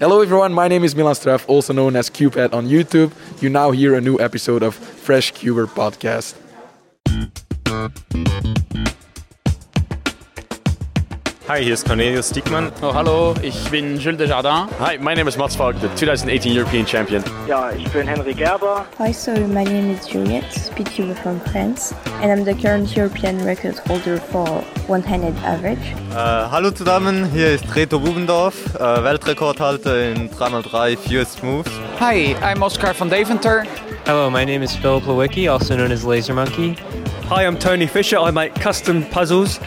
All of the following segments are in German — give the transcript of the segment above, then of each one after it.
Hello everyone, my name is Milan Straff, also known as Cupid on YouTube. You now hear a new episode of Fresh Cuber Podcast. Hi, hier ist Cornelius Diekmann. Oh, hallo, ich bin Jules Desjardins. Hi, my name is Mats Falk, the 2018 European Champion. Ja, ich bin Henry Gerber. Hi, so my name is Juliette, speedcuber from France, and I'm the current European record holder for one-handed average. Äh, hallo zusammen, hier ist Reto Bubendorf, äh, Weltrekordhalter in 3x3 Fewest Moves. Hi, I'm Oscar van Deventer. Hello, my name is Philip Lewicki, also known as Laser Monkey. Hi, I'm Tony Fisher. I make custom puzzles.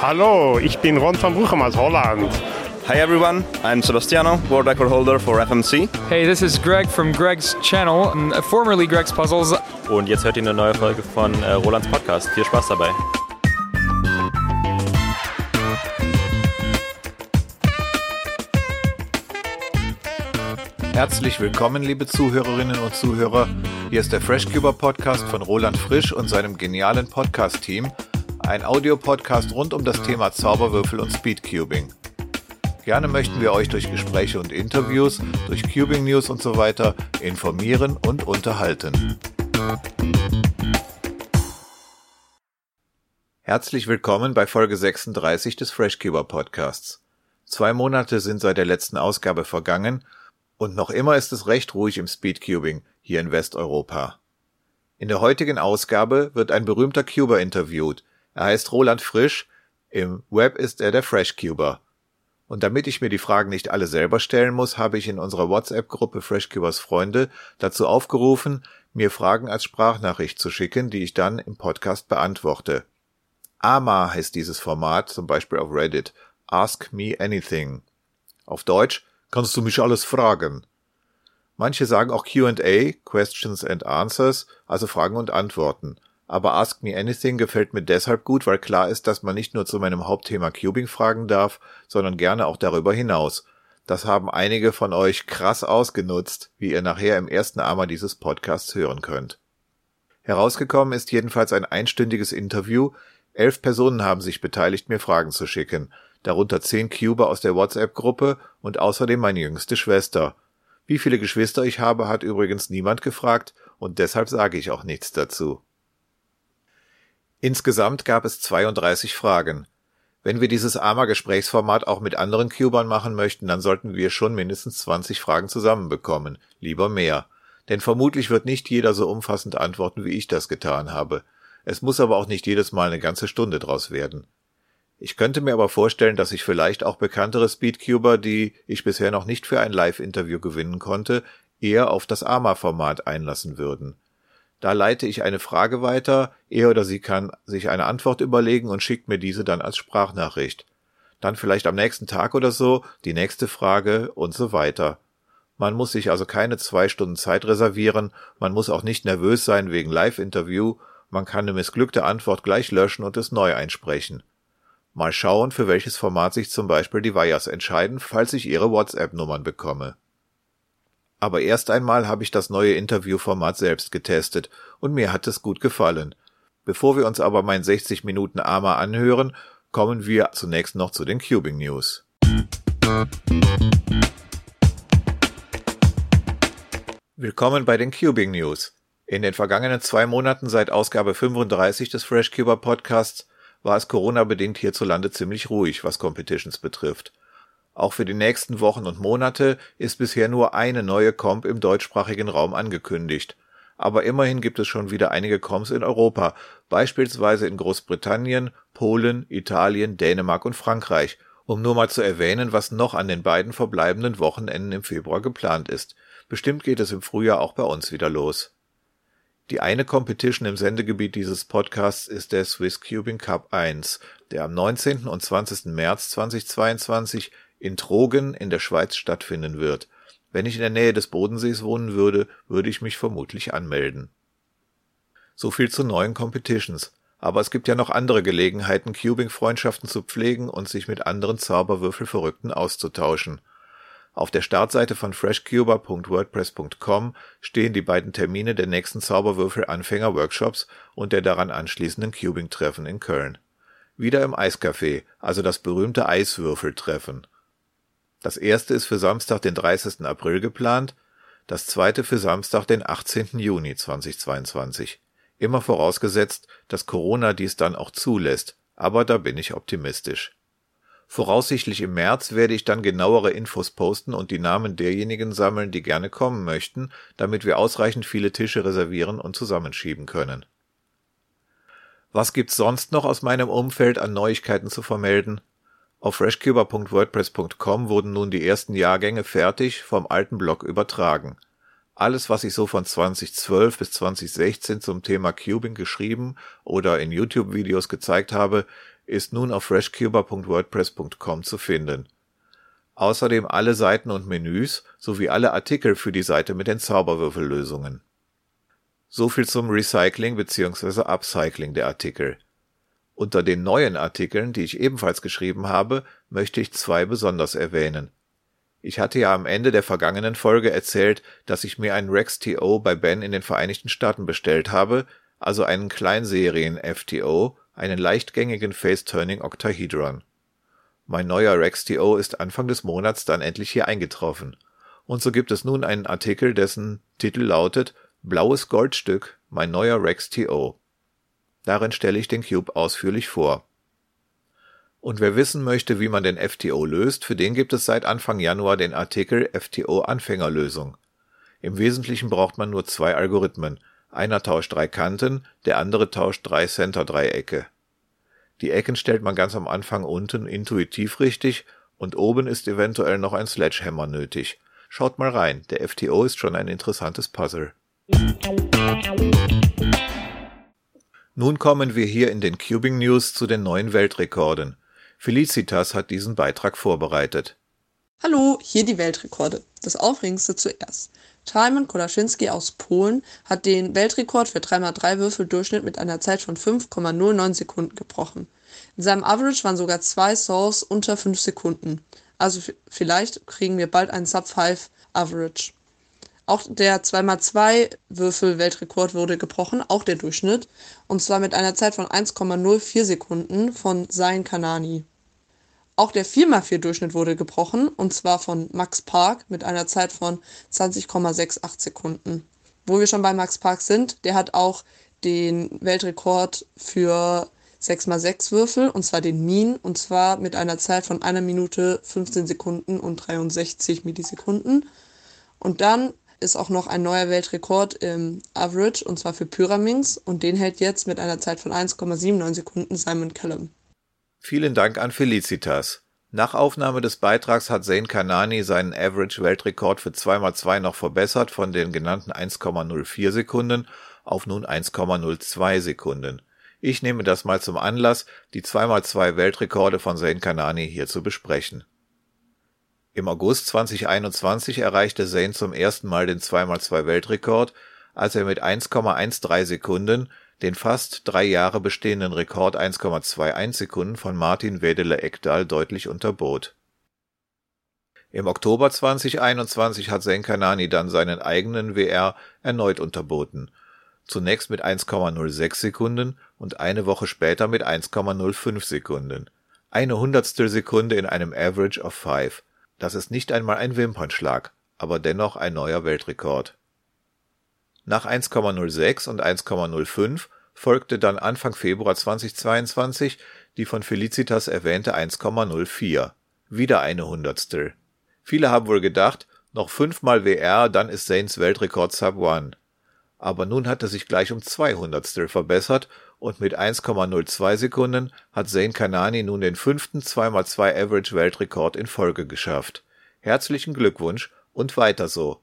Hallo, ich bin Ron van Bruchem aus Holland. Hi everyone, I'm Sebastiano, world record holder for FMC. Hey, this is Greg from Greg's channel, formerly Greg's Puzzles. Und jetzt hört ihr eine neue Folge von äh, Rolands Podcast. Viel Spaß dabei. Herzlich willkommen, liebe Zuhörerinnen und Zuhörer. Hier ist der FreshCuber Podcast von Roland Frisch und seinem genialen Podcast-Team – ein Audiopodcast rund um das Thema Zauberwürfel und Speedcubing. Gerne möchten wir euch durch Gespräche und Interviews, durch Cubing News und so weiter informieren und unterhalten. Herzlich willkommen bei Folge 36 des FreshCuber Podcasts. Zwei Monate sind seit der letzten Ausgabe vergangen und noch immer ist es recht ruhig im Speedcubing hier in Westeuropa. In der heutigen Ausgabe wird ein berühmter Cuber interviewt, er heißt Roland Frisch, im Web ist er der FreshCuber. Und damit ich mir die Fragen nicht alle selber stellen muss, habe ich in unserer WhatsApp-Gruppe FreshCubers Freunde dazu aufgerufen, mir Fragen als Sprachnachricht zu schicken, die ich dann im Podcast beantworte. AMA heißt dieses Format, zum Beispiel auf Reddit. Ask me anything. Auf Deutsch, kannst du mich alles fragen. Manche sagen auch Q&A, Questions and Answers, also Fragen und Antworten aber Ask Me Anything gefällt mir deshalb gut, weil klar ist, dass man nicht nur zu meinem Hauptthema Cubing fragen darf, sondern gerne auch darüber hinaus. Das haben einige von euch krass ausgenutzt, wie ihr nachher im ersten Armer dieses Podcasts hören könnt. Herausgekommen ist jedenfalls ein einstündiges Interview. Elf Personen haben sich beteiligt, mir Fragen zu schicken, darunter zehn Cuber aus der WhatsApp-Gruppe und außerdem meine jüngste Schwester. Wie viele Geschwister ich habe, hat übrigens niemand gefragt und deshalb sage ich auch nichts dazu. Insgesamt gab es 32 Fragen. Wenn wir dieses AMA-Gesprächsformat auch mit anderen Cubern machen möchten, dann sollten wir schon mindestens 20 Fragen zusammenbekommen. Lieber mehr. Denn vermutlich wird nicht jeder so umfassend antworten, wie ich das getan habe. Es muss aber auch nicht jedes Mal eine ganze Stunde draus werden. Ich könnte mir aber vorstellen, dass sich vielleicht auch bekanntere Speedcuber, die ich bisher noch nicht für ein Live-Interview gewinnen konnte, eher auf das AMA-Format einlassen würden. Da leite ich eine Frage weiter, er oder sie kann sich eine Antwort überlegen und schickt mir diese dann als Sprachnachricht. Dann vielleicht am nächsten Tag oder so die nächste Frage und so weiter. Man muss sich also keine zwei Stunden Zeit reservieren, man muss auch nicht nervös sein wegen Live-Interview, man kann eine missglückte Antwort gleich löschen und es neu einsprechen. Mal schauen, für welches Format sich zum Beispiel die Wires entscheiden, falls ich ihre WhatsApp-Nummern bekomme. Aber erst einmal habe ich das neue Interviewformat selbst getestet und mir hat es gut gefallen. Bevor wir uns aber mein 60 Minuten Armer anhören, kommen wir zunächst noch zu den Cubing News. Willkommen bei den Cubing News. In den vergangenen zwei Monaten seit Ausgabe 35 des FreshCuber Podcasts war es Corona-bedingt hierzulande ziemlich ruhig, was Competitions betrifft. Auch für die nächsten Wochen und Monate ist bisher nur eine neue Comp im deutschsprachigen Raum angekündigt. Aber immerhin gibt es schon wieder einige Comps in Europa, beispielsweise in Großbritannien, Polen, Italien, Dänemark und Frankreich, um nur mal zu erwähnen, was noch an den beiden verbleibenden Wochenenden im Februar geplant ist. Bestimmt geht es im Frühjahr auch bei uns wieder los. Die eine Competition im Sendegebiet dieses Podcasts ist der Swiss Cubing Cup 1, der am 19. und 20. März 2022 in Trogen in der Schweiz stattfinden wird. Wenn ich in der Nähe des Bodensees wohnen würde, würde ich mich vermutlich anmelden. So viel zu neuen Competitions. Aber es gibt ja noch andere Gelegenheiten, Cubing-Freundschaften zu pflegen und sich mit anderen Zauberwürfelverrückten auszutauschen. Auf der Startseite von freshcuber.wordpress.com stehen die beiden Termine der nächsten Zauberwürfel-Anfänger-Workshops und der daran anschließenden Cubing-Treffen in Köln. Wieder im Eiscafé, also das berühmte Eiswürfeltreffen. Das erste ist für Samstag, den 30. April geplant, das zweite für Samstag, den 18. Juni 2022. Immer vorausgesetzt, dass Corona dies dann auch zulässt, aber da bin ich optimistisch. Voraussichtlich im März werde ich dann genauere Infos posten und die Namen derjenigen sammeln, die gerne kommen möchten, damit wir ausreichend viele Tische reservieren und zusammenschieben können. Was gibt's sonst noch aus meinem Umfeld an Neuigkeiten zu vermelden? Auf freshcuber.wordpress.com wurden nun die ersten Jahrgänge fertig vom alten Blog übertragen. Alles, was ich so von 2012 bis 2016 zum Thema Cubing geschrieben oder in YouTube-Videos gezeigt habe, ist nun auf freshcuber.wordpress.com zu finden. Außerdem alle Seiten und Menüs sowie alle Artikel für die Seite mit den Zauberwürfellösungen. So viel zum Recycling bzw. Upcycling der Artikel. Unter den neuen Artikeln, die ich ebenfalls geschrieben habe, möchte ich zwei besonders erwähnen. Ich hatte ja am Ende der vergangenen Folge erzählt, dass ich mir einen Rex TO bei Ben in den Vereinigten Staaten bestellt habe, also einen Kleinserien FTO, einen leichtgängigen Face-Turning Octahedron. Mein neuer Rex TO ist Anfang des Monats dann endlich hier eingetroffen. Und so gibt es nun einen Artikel, dessen Titel lautet Blaues Goldstück, mein neuer Rex TO. Darin stelle ich den Cube ausführlich vor. Und wer wissen möchte, wie man den FTO löst, für den gibt es seit Anfang Januar den Artikel FTO Anfängerlösung. Im Wesentlichen braucht man nur zwei Algorithmen. Einer tauscht drei Kanten, der andere tauscht drei Center-Dreiecke. Die Ecken stellt man ganz am Anfang unten intuitiv richtig und oben ist eventuell noch ein Sledgehammer nötig. Schaut mal rein, der FTO ist schon ein interessantes Puzzle. Nun kommen wir hier in den Cubing News zu den neuen Weltrekorden. Felicitas hat diesen Beitrag vorbereitet. Hallo, hier die Weltrekorde. Das Aufregendste zuerst. Timon Kolaschinski aus Polen hat den Weltrekord für 3x3 Würfeldurchschnitt mit einer Zeit von 5,09 Sekunden gebrochen. In seinem Average waren sogar zwei Saws unter 5 Sekunden. Also vielleicht kriegen wir bald einen Sub-5 Average. Auch der 2x2 Würfel-Weltrekord wurde gebrochen, auch der Durchschnitt, und zwar mit einer Zeit von 1,04 Sekunden von Zain Kanani. Auch der 4x4 Durchschnitt wurde gebrochen, und zwar von Max Park mit einer Zeit von 20,68 Sekunden. Wo wir schon bei Max Park sind, der hat auch den Weltrekord für 6x6 Würfel, und zwar den Mean, und zwar mit einer Zeit von 1 Minute 15 Sekunden und 63 Millisekunden. Und dann ist auch noch ein neuer Weltrekord im Average, und zwar für Pyraminx, und den hält jetzt mit einer Zeit von 1,79 Sekunden Simon Callum. Vielen Dank an Felicitas. Nach Aufnahme des Beitrags hat Zain Kanani seinen Average-Weltrekord für 2x2 noch verbessert von den genannten 1,04 Sekunden auf nun 1,02 Sekunden. Ich nehme das mal zum Anlass, die 2x2 Weltrekorde von Zain Kanani hier zu besprechen. Im August 2021 erreichte Zane zum ersten Mal den 2x2 Weltrekord, als er mit 1,13 Sekunden den fast drei Jahre bestehenden Rekord 1,21 Sekunden von Martin Wedele-Ekdal deutlich unterbot. Im Oktober 2021 hat Zane Kanani dann seinen eigenen WR erneut unterboten. Zunächst mit 1,06 Sekunden und eine Woche später mit 1,05 Sekunden. Eine Hundertstel Sekunde in einem Average of 5. Das ist nicht einmal ein Wimpernschlag, aber dennoch ein neuer Weltrekord. Nach 1,06 und 1,05 folgte dann Anfang Februar 2022 die von Felicitas erwähnte 1,04. Wieder eine Hundertstel. Viele haben wohl gedacht, noch fünfmal WR, dann ist Zanes Weltrekord Sub 1. Aber nun hat er sich gleich um zwei Hundertstel verbessert und mit 1,02 Sekunden hat Zane Kanani nun den fünften 2x2 Average Weltrekord in Folge geschafft. Herzlichen Glückwunsch und weiter so.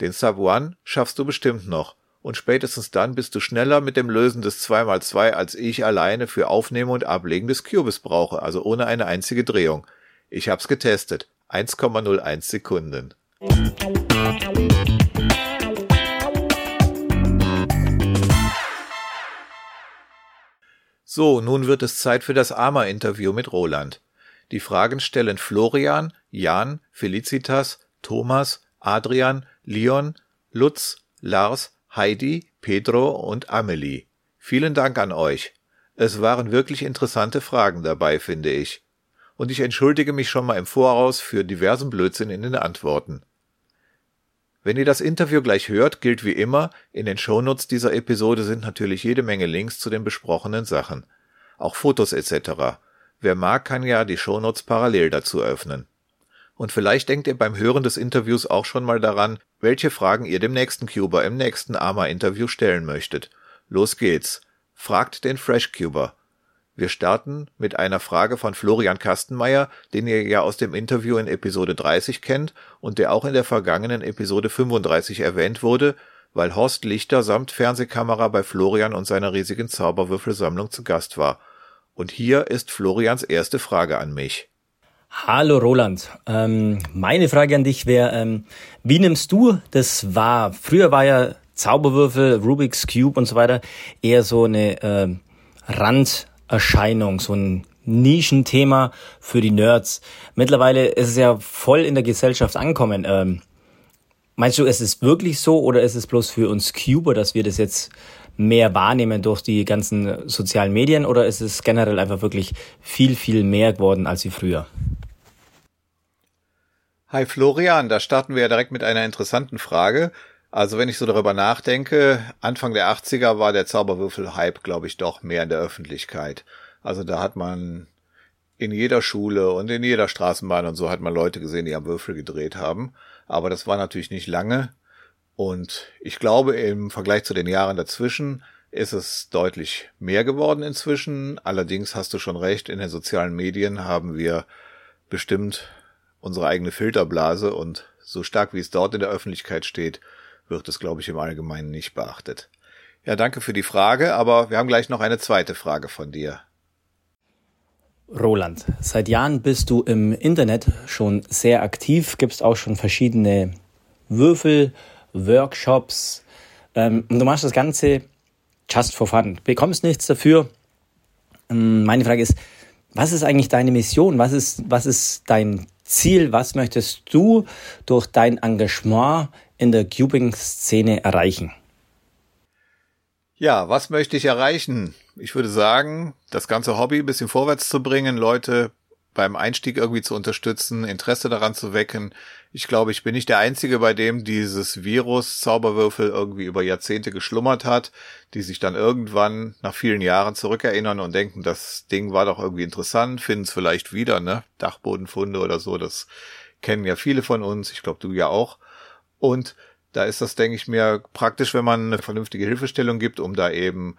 Den Sub 1 schaffst du bestimmt noch und spätestens dann bist du schneller mit dem Lösen des 2x2 als ich alleine für Aufnehmen und Ablegen des Cubes brauche, also ohne eine einzige Drehung. Ich hab's getestet. 1,01 Sekunden. So, nun wird es Zeit für das AMA-Interview mit Roland. Die Fragen stellen Florian, Jan, Felicitas, Thomas, Adrian, Leon, Lutz, Lars, Heidi, Pedro und Amelie. Vielen Dank an euch. Es waren wirklich interessante Fragen dabei, finde ich. und ich entschuldige mich schon mal im Voraus für diversen Blödsinn in den Antworten. Wenn ihr das Interview gleich hört, gilt wie immer, in den Shownotes dieser Episode sind natürlich jede Menge Links zu den besprochenen Sachen. Auch Fotos etc. Wer mag, kann ja die Shownotes parallel dazu öffnen. Und vielleicht denkt ihr beim Hören des Interviews auch schon mal daran, welche Fragen ihr dem nächsten Cuber im nächsten AMA-Interview stellen möchtet. Los geht's. Fragt den Fresh Cuber. Wir starten mit einer Frage von Florian Kastenmeier, den ihr ja aus dem Interview in Episode 30 kennt und der auch in der vergangenen Episode 35 erwähnt wurde, weil Horst Lichter samt Fernsehkamera bei Florian und seiner riesigen Zauberwürfelsammlung zu Gast war. Und hier ist Florians erste Frage an mich. Hallo Roland, ähm, meine Frage an dich wäre, ähm, wie nimmst du das wahr? Früher war ja Zauberwürfel, Rubik's Cube und so weiter eher so eine äh, Rand Erscheinung, so ein Nischenthema für die Nerds. Mittlerweile ist es ja voll in der Gesellschaft angekommen. Ähm, meinst du, ist es wirklich so oder ist es bloß für uns Cuber, dass wir das jetzt mehr wahrnehmen durch die ganzen sozialen Medien oder ist es generell einfach wirklich viel, viel mehr geworden als wie früher? Hi Florian, da starten wir ja direkt mit einer interessanten Frage. Also wenn ich so darüber nachdenke, Anfang der 80er war der Zauberwürfel-Hype, glaube ich, doch mehr in der Öffentlichkeit. Also da hat man in jeder Schule und in jeder Straßenbahn und so hat man Leute gesehen, die am Würfel gedreht haben. Aber das war natürlich nicht lange. Und ich glaube, im Vergleich zu den Jahren dazwischen ist es deutlich mehr geworden inzwischen. Allerdings hast du schon recht, in den sozialen Medien haben wir bestimmt unsere eigene Filterblase und so stark wie es dort in der Öffentlichkeit steht, wird es, glaube ich, im Allgemeinen nicht beachtet. Ja, danke für die Frage, aber wir haben gleich noch eine zweite Frage von dir. Roland, seit Jahren bist du im Internet schon sehr aktiv, gibst auch schon verschiedene Würfel, Workshops ähm, und du machst das Ganze just for fun, bekommst nichts dafür. Ähm, meine Frage ist, was ist eigentlich deine Mission? Was ist, was ist dein Ziel? Was möchtest du durch dein Engagement in der Cubing-Szene erreichen? Ja, was möchte ich erreichen? Ich würde sagen, das ganze Hobby ein bisschen vorwärts zu bringen, Leute beim Einstieg irgendwie zu unterstützen, Interesse daran zu wecken. Ich glaube, ich bin nicht der Einzige, bei dem dieses Virus Zauberwürfel irgendwie über Jahrzehnte geschlummert hat, die sich dann irgendwann nach vielen Jahren zurückerinnern und denken, das Ding war doch irgendwie interessant, finden es vielleicht wieder, ne? Dachbodenfunde oder so, das kennen ja viele von uns, ich glaube du ja auch. Und da ist das, denke ich mir, praktisch, wenn man eine vernünftige Hilfestellung gibt, um da eben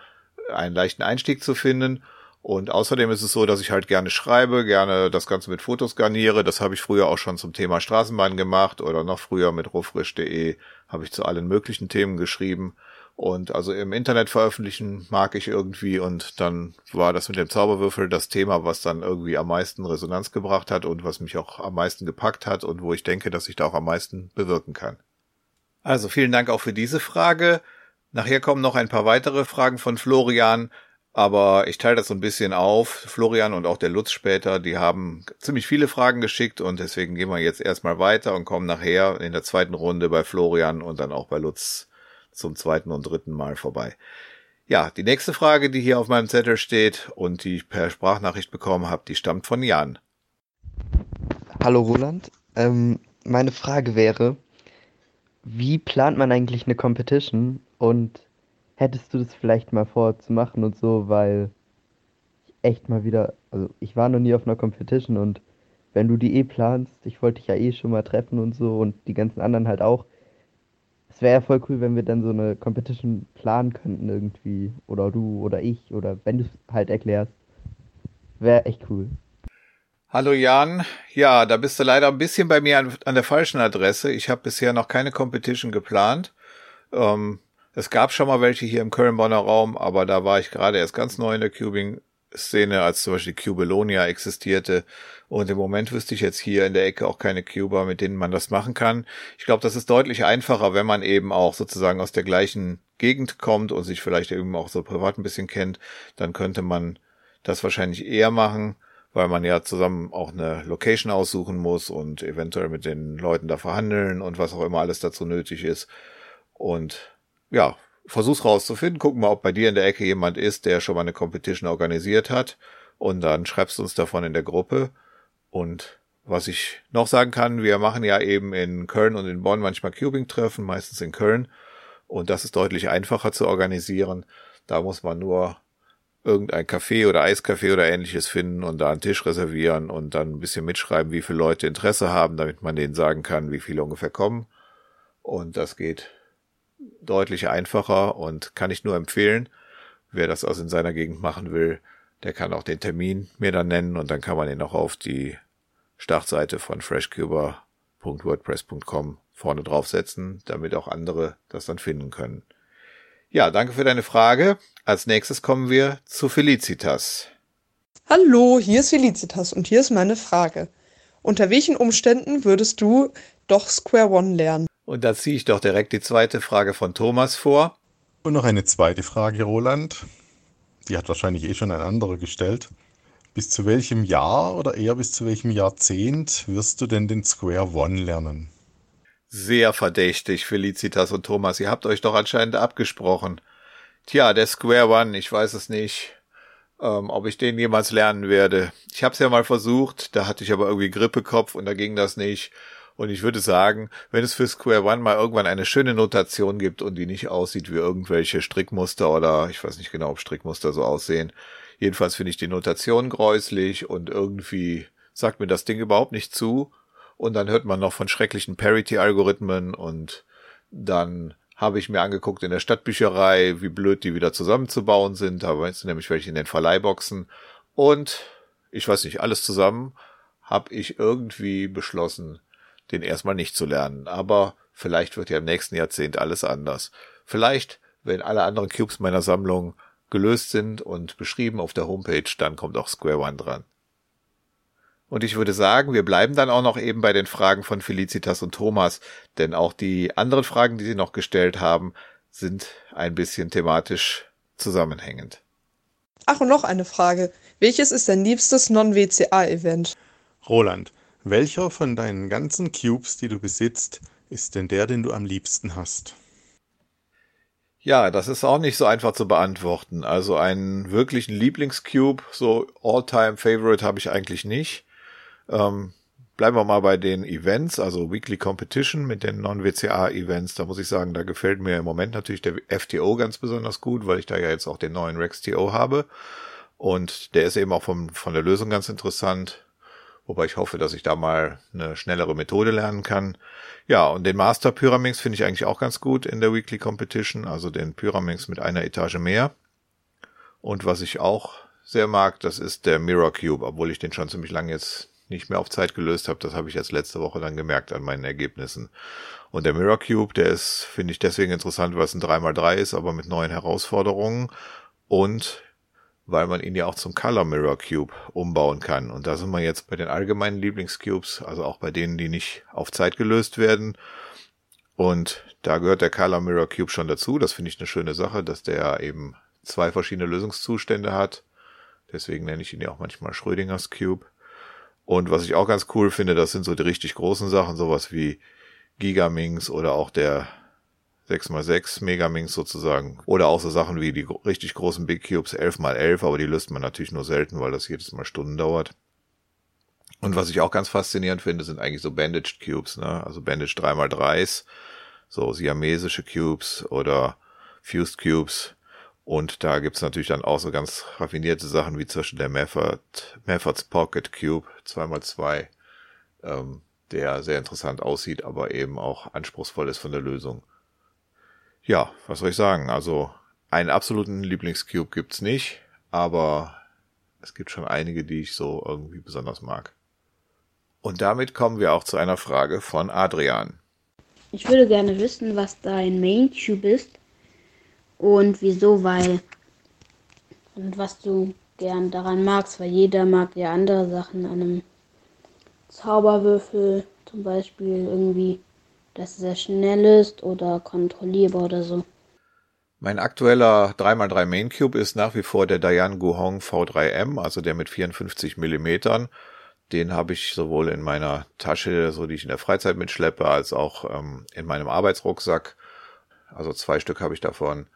einen leichten Einstieg zu finden. Und außerdem ist es so, dass ich halt gerne schreibe, gerne das Ganze mit Fotos garniere. Das habe ich früher auch schon zum Thema Straßenbahn gemacht oder noch früher mit rohfrisch.de habe ich zu allen möglichen Themen geschrieben. Und also im Internet veröffentlichen mag ich irgendwie und dann war das mit dem Zauberwürfel das Thema, was dann irgendwie am meisten Resonanz gebracht hat und was mich auch am meisten gepackt hat und wo ich denke, dass ich da auch am meisten bewirken kann. Also vielen Dank auch für diese Frage. Nachher kommen noch ein paar weitere Fragen von Florian, aber ich teile das so ein bisschen auf. Florian und auch der Lutz später, die haben ziemlich viele Fragen geschickt und deswegen gehen wir jetzt erstmal weiter und kommen nachher in der zweiten Runde bei Florian und dann auch bei Lutz zum zweiten und dritten Mal vorbei. Ja, die nächste Frage, die hier auf meinem Zettel steht und die ich per Sprachnachricht bekommen habe, die stammt von Jan. Hallo Roland, ähm, meine Frage wäre, wie plant man eigentlich eine Competition und hättest du das vielleicht mal vor zu machen und so, weil ich echt mal wieder, also ich war noch nie auf einer Competition und wenn du die eh planst, ich wollte dich ja eh schon mal treffen und so und die ganzen anderen halt auch. Es wäre ja voll cool, wenn wir dann so eine Competition planen könnten irgendwie. Oder du oder ich oder wenn du es halt erklärst. Wäre echt cool. Hallo Jan. Ja, da bist du leider ein bisschen bei mir an, an der falschen Adresse. Ich habe bisher noch keine Competition geplant. Ähm, es gab schon mal welche hier im Köln-Bonner Raum, aber da war ich gerade erst ganz neu in der Cubing-Szene, als zum Beispiel Cubelonia existierte. Und im Moment wüsste ich jetzt hier in der Ecke auch keine Cuber, mit denen man das machen kann. Ich glaube, das ist deutlich einfacher, wenn man eben auch sozusagen aus der gleichen Gegend kommt und sich vielleicht eben auch so privat ein bisschen kennt. Dann könnte man das wahrscheinlich eher machen weil man ja zusammen auch eine Location aussuchen muss und eventuell mit den Leuten da verhandeln und was auch immer alles dazu nötig ist. Und ja, versuch's rauszufinden, gucken mal, ob bei dir in der Ecke jemand ist, der schon mal eine Competition organisiert hat und dann schreibst uns davon in der Gruppe Und was ich noch sagen kann, wir machen ja eben in Köln und in Bonn manchmal Cubing-Treffen, meistens in Köln. Und das ist deutlich einfacher zu organisieren. Da muss man nur irgendein Café oder Eiscafé oder ähnliches finden und da einen Tisch reservieren und dann ein bisschen mitschreiben, wie viele Leute Interesse haben, damit man denen sagen kann, wie viele ungefähr kommen. Und das geht deutlich einfacher und kann ich nur empfehlen. Wer das aus in seiner Gegend machen will, der kann auch den Termin mir dann nennen und dann kann man ihn auch auf die Startseite von freshcuber.wordpress.com vorne draufsetzen, damit auch andere das dann finden können. Ja, danke für deine Frage. Als nächstes kommen wir zu Felicitas. Hallo, hier ist Felicitas und hier ist meine Frage. Unter welchen Umständen würdest du doch Square One lernen? Und da ziehe ich doch direkt die zweite Frage von Thomas vor. Und noch eine zweite Frage, Roland. Die hat wahrscheinlich eh schon ein anderer gestellt. Bis zu welchem Jahr oder eher bis zu welchem Jahrzehnt wirst du denn den Square One lernen? Sehr verdächtig, Felicitas und Thomas. Ihr habt euch doch anscheinend abgesprochen. Tja, der Square One, ich weiß es nicht, ähm, ob ich den jemals lernen werde. Ich habe es ja mal versucht, da hatte ich aber irgendwie Grippekopf und da ging das nicht. Und ich würde sagen, wenn es für Square One mal irgendwann eine schöne Notation gibt und die nicht aussieht wie irgendwelche Strickmuster oder ich weiß nicht genau, ob Strickmuster so aussehen. Jedenfalls finde ich die Notation gräuslich und irgendwie sagt mir das Ding überhaupt nicht zu. Und dann hört man noch von schrecklichen Parity-Algorithmen und dann habe ich mir angeguckt in der Stadtbücherei, wie blöd die wieder zusammenzubauen sind. Da meinst du nämlich welche in den Verleihboxen. Und ich weiß nicht, alles zusammen habe ich irgendwie beschlossen, den erstmal nicht zu lernen. Aber vielleicht wird ja im nächsten Jahrzehnt alles anders. Vielleicht, wenn alle anderen Cubes meiner Sammlung gelöst sind und beschrieben auf der Homepage, dann kommt auch Square One dran. Und ich würde sagen, wir bleiben dann auch noch eben bei den Fragen von Felicitas und Thomas, denn auch die anderen Fragen, die sie noch gestellt haben, sind ein bisschen thematisch zusammenhängend. Ach, und noch eine Frage. Welches ist dein liebstes Non-WCA-Event? Roland, welcher von deinen ganzen Cubes, die du besitzt, ist denn der, den du am liebsten hast? Ja, das ist auch nicht so einfach zu beantworten. Also einen wirklichen Lieblingscube, so All-Time Favorite habe ich eigentlich nicht. Ähm, bleiben wir mal bei den Events, also Weekly Competition mit den Non-WCA-Events. Da muss ich sagen, da gefällt mir im Moment natürlich der FTO ganz besonders gut, weil ich da ja jetzt auch den neuen RexTO habe. Und der ist eben auch vom, von der Lösung ganz interessant. Wobei ich hoffe, dass ich da mal eine schnellere Methode lernen kann. Ja, und den Master Pyraminx finde ich eigentlich auch ganz gut in der Weekly Competition, also den Pyraminx mit einer Etage mehr. Und was ich auch sehr mag, das ist der Mirror Cube, obwohl ich den schon ziemlich lange jetzt nicht mehr auf Zeit gelöst habe. Das habe ich jetzt letzte Woche dann gemerkt an meinen Ergebnissen. Und der Mirror Cube, der ist, finde ich, deswegen interessant, weil es ein 3x3 ist, aber mit neuen Herausforderungen. Und weil man ihn ja auch zum Color Mirror Cube umbauen kann. Und da sind wir jetzt bei den allgemeinen Lieblingscubes, also auch bei denen, die nicht auf Zeit gelöst werden. Und da gehört der Color Mirror Cube schon dazu. Das finde ich eine schöne Sache, dass der eben zwei verschiedene Lösungszustände hat. Deswegen nenne ich ihn ja auch manchmal Schrödingers Cube. Und was ich auch ganz cool finde, das sind so die richtig großen Sachen, sowas wie Gigaminx oder auch der 6x6 Megaminx sozusagen. Oder auch so Sachen wie die richtig großen Big Cubes 11x11, aber die löst man natürlich nur selten, weil das jedes Mal Stunden dauert. Und was ich auch ganz faszinierend finde, sind eigentlich so Bandaged Cubes, ne? Also Bandaged 3x3s, so siamesische Cubes oder Fused Cubes. Und da gibt's natürlich dann auch so ganz raffinierte Sachen wie zwischen der Method, Pocket Cube 2x2, ähm, der sehr interessant aussieht, aber eben auch anspruchsvoll ist von der Lösung. Ja, was soll ich sagen? Also einen absoluten Lieblingscube gibt's nicht, aber es gibt schon einige, die ich so irgendwie besonders mag. Und damit kommen wir auch zu einer Frage von Adrian. Ich würde gerne wissen, was dein Main Cube ist und wieso, weil und was du gern daran magst, weil jeder mag ja andere Sachen an einem Zauberwürfel zum Beispiel irgendwie, dass er sehr schnell ist oder kontrollierbar oder so. Mein aktueller 3x3 Main Cube ist nach wie vor der Dayan Guhong V3M, also der mit 54 Millimetern. Den habe ich sowohl in meiner Tasche, so die ich in der Freizeit mitschleppe, als auch ähm, in meinem Arbeitsrucksack. Also zwei Stück habe ich davon.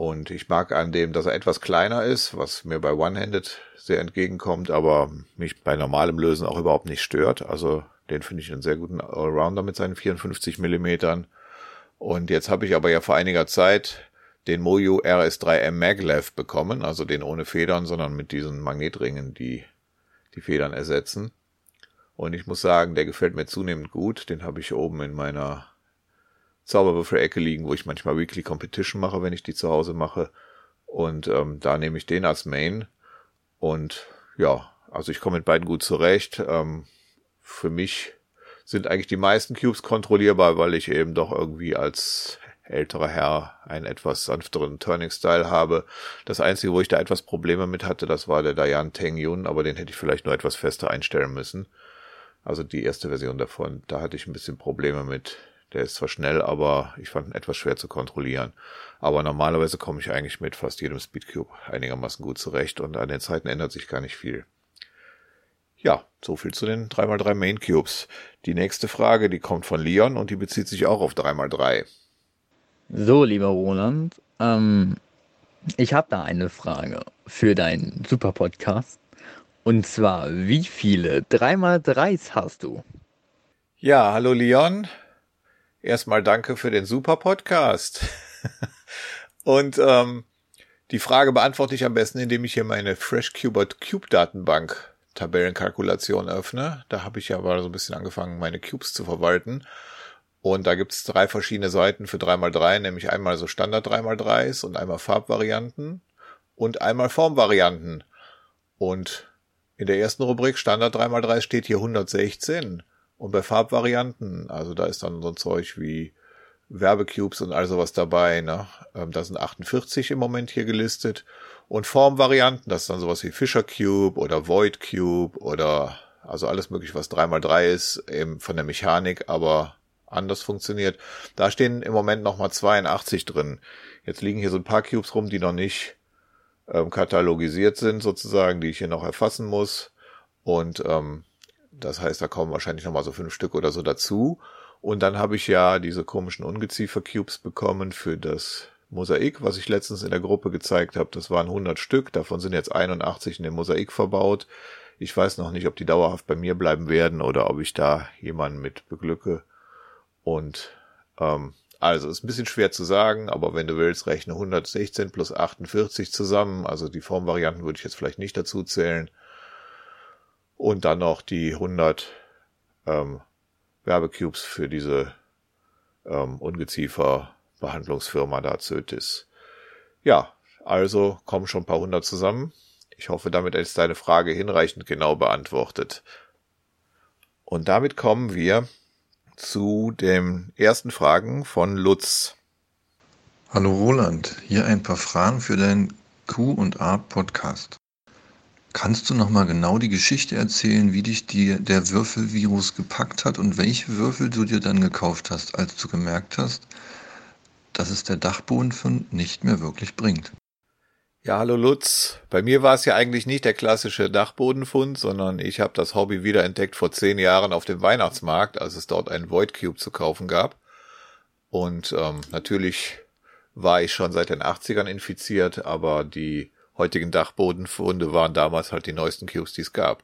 Und ich mag an dem, dass er etwas kleiner ist, was mir bei One-Handed sehr entgegenkommt, aber mich bei normalem Lösen auch überhaupt nicht stört. Also den finde ich einen sehr guten Allrounder mit seinen 54 Millimetern. Und jetzt habe ich aber ja vor einiger Zeit den Moju RS3M Maglev bekommen, also den ohne Federn, sondern mit diesen Magnetringen, die die Federn ersetzen. Und ich muss sagen, der gefällt mir zunehmend gut. Den habe ich oben in meiner Zauberwürfel-Ecke liegen, wo ich manchmal Weekly Competition mache, wenn ich die zu Hause mache. Und ähm, da nehme ich den als Main. Und ja, also ich komme mit beiden gut zurecht. Ähm, für mich sind eigentlich die meisten Cubes kontrollierbar, weil ich eben doch irgendwie als älterer Herr einen etwas sanfteren Turning-Style habe. Das Einzige, wo ich da etwas Probleme mit hatte, das war der Dayan Teng Yun, aber den hätte ich vielleicht nur etwas fester einstellen müssen. Also die erste Version davon, da hatte ich ein bisschen Probleme mit. Der ist zwar schnell, aber ich fand ihn etwas schwer zu kontrollieren. Aber normalerweise komme ich eigentlich mit fast jedem Speedcube einigermaßen gut zurecht und an den Zeiten ändert sich gar nicht viel. Ja, so viel zu den 3x3 Main Cubes. Die nächste Frage, die kommt von Leon und die bezieht sich auch auf 3x3. So, lieber Roland, ähm, ich habe da eine Frage für deinen Super Podcast. Und zwar, wie viele 3x3s hast du? Ja, hallo Leon. Erstmal danke für den Super Podcast. und ähm, die Frage beantworte ich am besten, indem ich hier meine FreshCubert Cube Datenbank Tabellenkalkulation öffne. Da habe ich ja mal so ein bisschen angefangen, meine Cubes zu verwalten. Und da gibt's drei verschiedene Seiten für 3x3, nämlich einmal so Standard 3x3s und einmal Farbvarianten und einmal Formvarianten. Und in der ersten Rubrik Standard 3x3 steht hier 116. Und bei Farbvarianten, also da ist dann so ein Zeug wie Werbecubes und all sowas dabei, ne? Ähm, da sind 48 im Moment hier gelistet. Und Formvarianten, das ist dann sowas wie Fisher Cube oder Void Cube oder also alles mögliche, was 3x3 ist, eben von der Mechanik, aber anders funktioniert. Da stehen im Moment nochmal 82 drin. Jetzt liegen hier so ein paar Cubes rum, die noch nicht ähm, katalogisiert sind, sozusagen, die ich hier noch erfassen muss. Und ähm, das heißt, da kommen wahrscheinlich nochmal so fünf Stück oder so dazu. Und dann habe ich ja diese komischen Ungeziefer-Cubes bekommen für das Mosaik, was ich letztens in der Gruppe gezeigt habe. Das waren 100 Stück, davon sind jetzt 81 in dem Mosaik verbaut. Ich weiß noch nicht, ob die dauerhaft bei mir bleiben werden oder ob ich da jemanden mit beglücke. Und ähm, also ist ein bisschen schwer zu sagen, aber wenn du willst, rechne 116 plus 48 zusammen. Also die Formvarianten würde ich jetzt vielleicht nicht dazu zählen. Und dann noch die 100 ähm, Werbecubes für diese ähm, Ungeziefer-Behandlungsfirma da Zötis. Ja, also kommen schon ein paar hundert zusammen. Ich hoffe, damit ist deine Frage hinreichend genau beantwortet. Und damit kommen wir zu den ersten Fragen von Lutz. Hallo Roland, hier ein paar Fragen für deinen Q&A Podcast. Kannst du noch mal genau die Geschichte erzählen, wie dich die, der Würfelvirus gepackt hat und welche Würfel du dir dann gekauft hast, als du gemerkt hast, dass es der Dachbodenfund nicht mehr wirklich bringt? Ja, hallo Lutz. Bei mir war es ja eigentlich nicht der klassische Dachbodenfund, sondern ich habe das Hobby wiederentdeckt vor zehn Jahren auf dem Weihnachtsmarkt, als es dort einen Void Cube zu kaufen gab. Und ähm, natürlich war ich schon seit den 80ern infiziert, aber die heutigen Dachbodenfunde waren damals halt die neuesten Cubes, die es gab.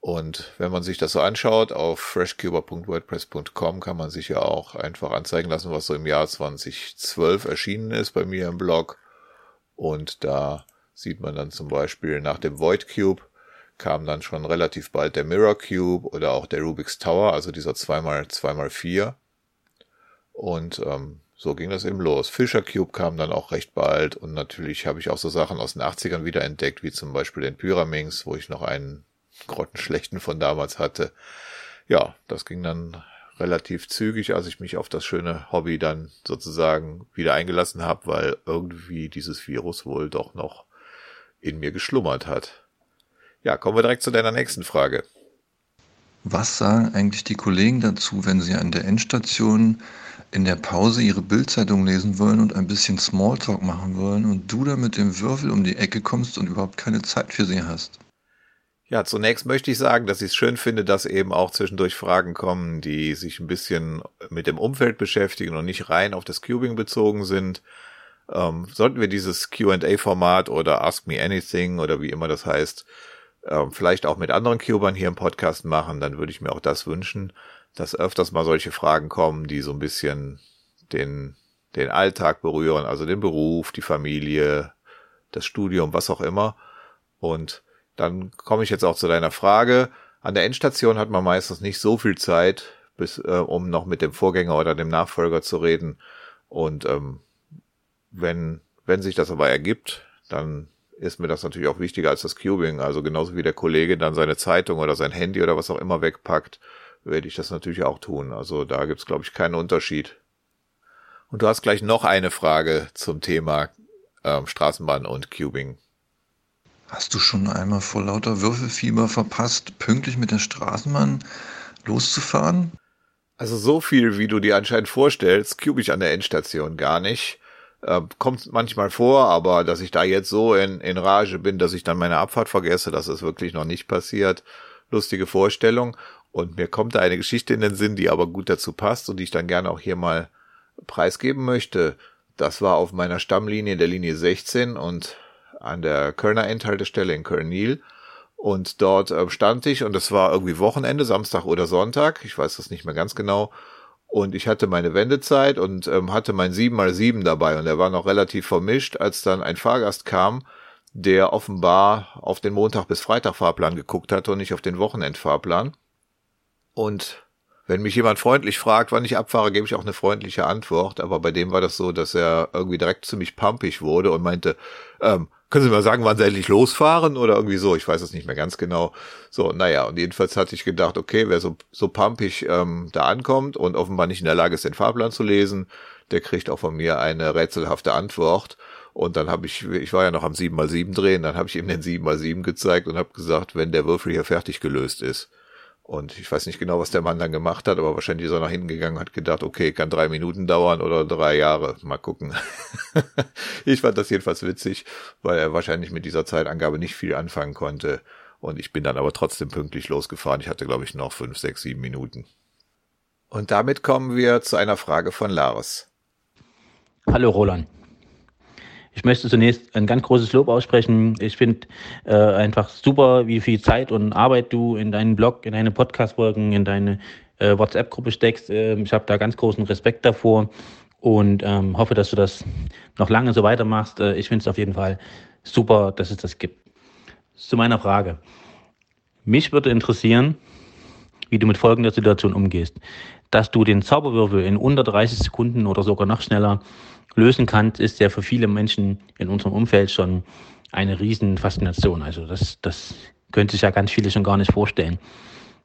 Und wenn man sich das so anschaut, auf freshcuber.wordpress.com kann man sich ja auch einfach anzeigen lassen, was so im Jahr 2012 erschienen ist bei mir im Blog. Und da sieht man dann zum Beispiel nach dem Void Cube kam dann schon relativ bald der Mirror Cube oder auch der Rubik's Tower, also dieser 2x2x4. Und ähm, so ging das eben los. Fisher Cube kam dann auch recht bald und natürlich habe ich auch so Sachen aus den 80ern wieder entdeckt, wie zum Beispiel den Pyraminx, wo ich noch einen grottenschlechten von damals hatte. Ja, das ging dann relativ zügig, als ich mich auf das schöne Hobby dann sozusagen wieder eingelassen habe, weil irgendwie dieses Virus wohl doch noch in mir geschlummert hat. Ja, kommen wir direkt zu deiner nächsten Frage. Was sagen eigentlich die Kollegen dazu, wenn sie an der Endstation in der Pause ihre Bildzeitung lesen wollen und ein bisschen Smalltalk machen wollen und du da mit dem Würfel um die Ecke kommst und überhaupt keine Zeit für sie hast? Ja, zunächst möchte ich sagen, dass ich es schön finde, dass eben auch zwischendurch Fragen kommen, die sich ein bisschen mit dem Umfeld beschäftigen und nicht rein auf das Cubing bezogen sind. Ähm, sollten wir dieses Q&A-Format oder Ask Me Anything oder wie immer das heißt, ähm, vielleicht auch mit anderen Cubern hier im Podcast machen, dann würde ich mir auch das wünschen, dass öfters mal solche Fragen kommen, die so ein bisschen den, den Alltag berühren, also den Beruf, die Familie, das Studium, was auch immer. Und dann komme ich jetzt auch zu deiner Frage. An der Endstation hat man meistens nicht so viel Zeit, bis, äh, um noch mit dem Vorgänger oder dem Nachfolger zu reden. Und ähm, wenn, wenn sich das aber ergibt, dann ist mir das natürlich auch wichtiger als das Cubing. Also genauso wie der Kollege dann seine Zeitung oder sein Handy oder was auch immer wegpackt, werde ich das natürlich auch tun. Also da gibt's glaube ich, keinen Unterschied. Und du hast gleich noch eine Frage zum Thema ähm, Straßenbahn und Cubing. Hast du schon einmal vor lauter Würfelfieber verpasst, pünktlich mit der Straßenbahn loszufahren? Also so viel, wie du dir anscheinend vorstellst, cube ich an der Endstation gar nicht. Äh, kommt manchmal vor, aber dass ich da jetzt so in, in Rage bin, dass ich dann meine Abfahrt vergesse, das ist wirklich noch nicht passiert. Lustige Vorstellung. Und mir kommt da eine Geschichte in den Sinn, die aber gut dazu passt und die ich dann gerne auch hier mal preisgeben möchte. Das war auf meiner Stammlinie der Linie 16 und an der Kölner Endhaltestelle in Köln-Nil. Und dort äh, stand ich und es war irgendwie Wochenende, Samstag oder Sonntag. Ich weiß das nicht mehr ganz genau. Und ich hatte meine Wendezeit und ähm, hatte mein 7x7 dabei und der war noch relativ vermischt, als dann ein Fahrgast kam, der offenbar auf den Montag bis Freitag Fahrplan geguckt hatte und nicht auf den Wochenendfahrplan. Und wenn mich jemand freundlich fragt, wann ich abfahre, gebe ich auch eine freundliche Antwort. Aber bei dem war das so, dass er irgendwie direkt ziemlich pumpig wurde und meinte, ähm, können Sie mal sagen, wann Sie endlich losfahren oder irgendwie so? Ich weiß es nicht mehr ganz genau. So, naja, und jedenfalls hatte ich gedacht, okay, wer so, so pumpig ähm, da ankommt und offenbar nicht in der Lage ist, den Fahrplan zu lesen, der kriegt auch von mir eine rätselhafte Antwort. Und dann habe ich, ich war ja noch am 7x7 drehen, dann habe ich ihm den 7x7 gezeigt und habe gesagt, wenn der Würfel hier fertig gelöst ist. Und ich weiß nicht genau, was der Mann dann gemacht hat, aber wahrscheinlich ist er nach hinten gegangen hat gedacht, okay, kann drei Minuten dauern oder drei Jahre. Mal gucken. ich fand das jedenfalls witzig, weil er wahrscheinlich mit dieser Zeitangabe nicht viel anfangen konnte. Und ich bin dann aber trotzdem pünktlich losgefahren. Ich hatte, glaube ich, noch fünf, sechs, sieben Minuten. Und damit kommen wir zu einer Frage von Lars. Hallo Roland. Ich möchte zunächst ein ganz großes Lob aussprechen. Ich finde äh, einfach super, wie viel Zeit und Arbeit du in deinen Blog, in deine Podcast-Folgen, in deine äh, WhatsApp-Gruppe steckst. Äh, ich habe da ganz großen Respekt davor und ähm, hoffe, dass du das noch lange so weitermachst. Äh, ich finde es auf jeden Fall super, dass es das gibt. Zu meiner Frage. Mich würde interessieren, wie du mit folgender Situation umgehst. Dass du den Zauberwürfel in unter 30 Sekunden oder sogar noch schneller lösen kannst, ist ja für viele Menschen in unserem Umfeld schon eine riesen Faszination. Also das, das können sich ja ganz viele schon gar nicht vorstellen.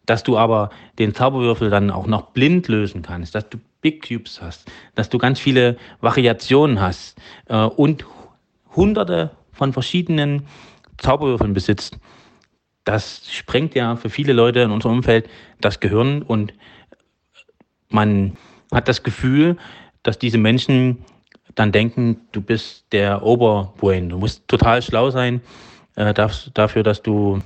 Dass du aber den Zauberwürfel dann auch noch blind lösen kannst, dass du Big Cubes hast, dass du ganz viele Variationen hast äh, und hunderte von verschiedenen Zauberwürfeln besitzt, das sprengt ja für viele Leute in unserem Umfeld das Gehirn und man hat das Gefühl, dass diese Menschen dann denken, du bist der Oberbrain. Du musst total schlau sein äh, dafür, dass du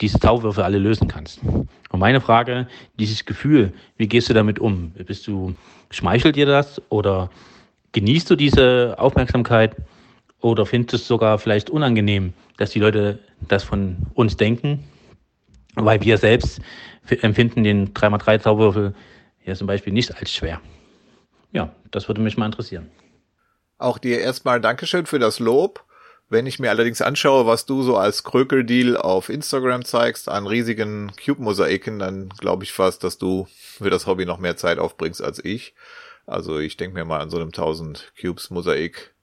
diese Zauberwürfel alle lösen kannst. Und meine Frage, dieses Gefühl, wie gehst du damit um? Bist du, schmeichelt dir das oder genießt du diese Aufmerksamkeit oder findest du es sogar vielleicht unangenehm, dass die Leute das von uns denken? Weil wir selbst empfinden den 3x3 Zauberwürfel ja zum Beispiel nicht als schwer. Ja, das würde mich mal interessieren. Auch dir erstmal Dankeschön für das Lob. Wenn ich mir allerdings anschaue, was du so als Krökeldeal auf Instagram zeigst an riesigen Cube-Mosaiken, dann glaube ich fast, dass du für das Hobby noch mehr Zeit aufbringst als ich. Also ich denke mir mal an so einem 1000 Cubes Mosaik,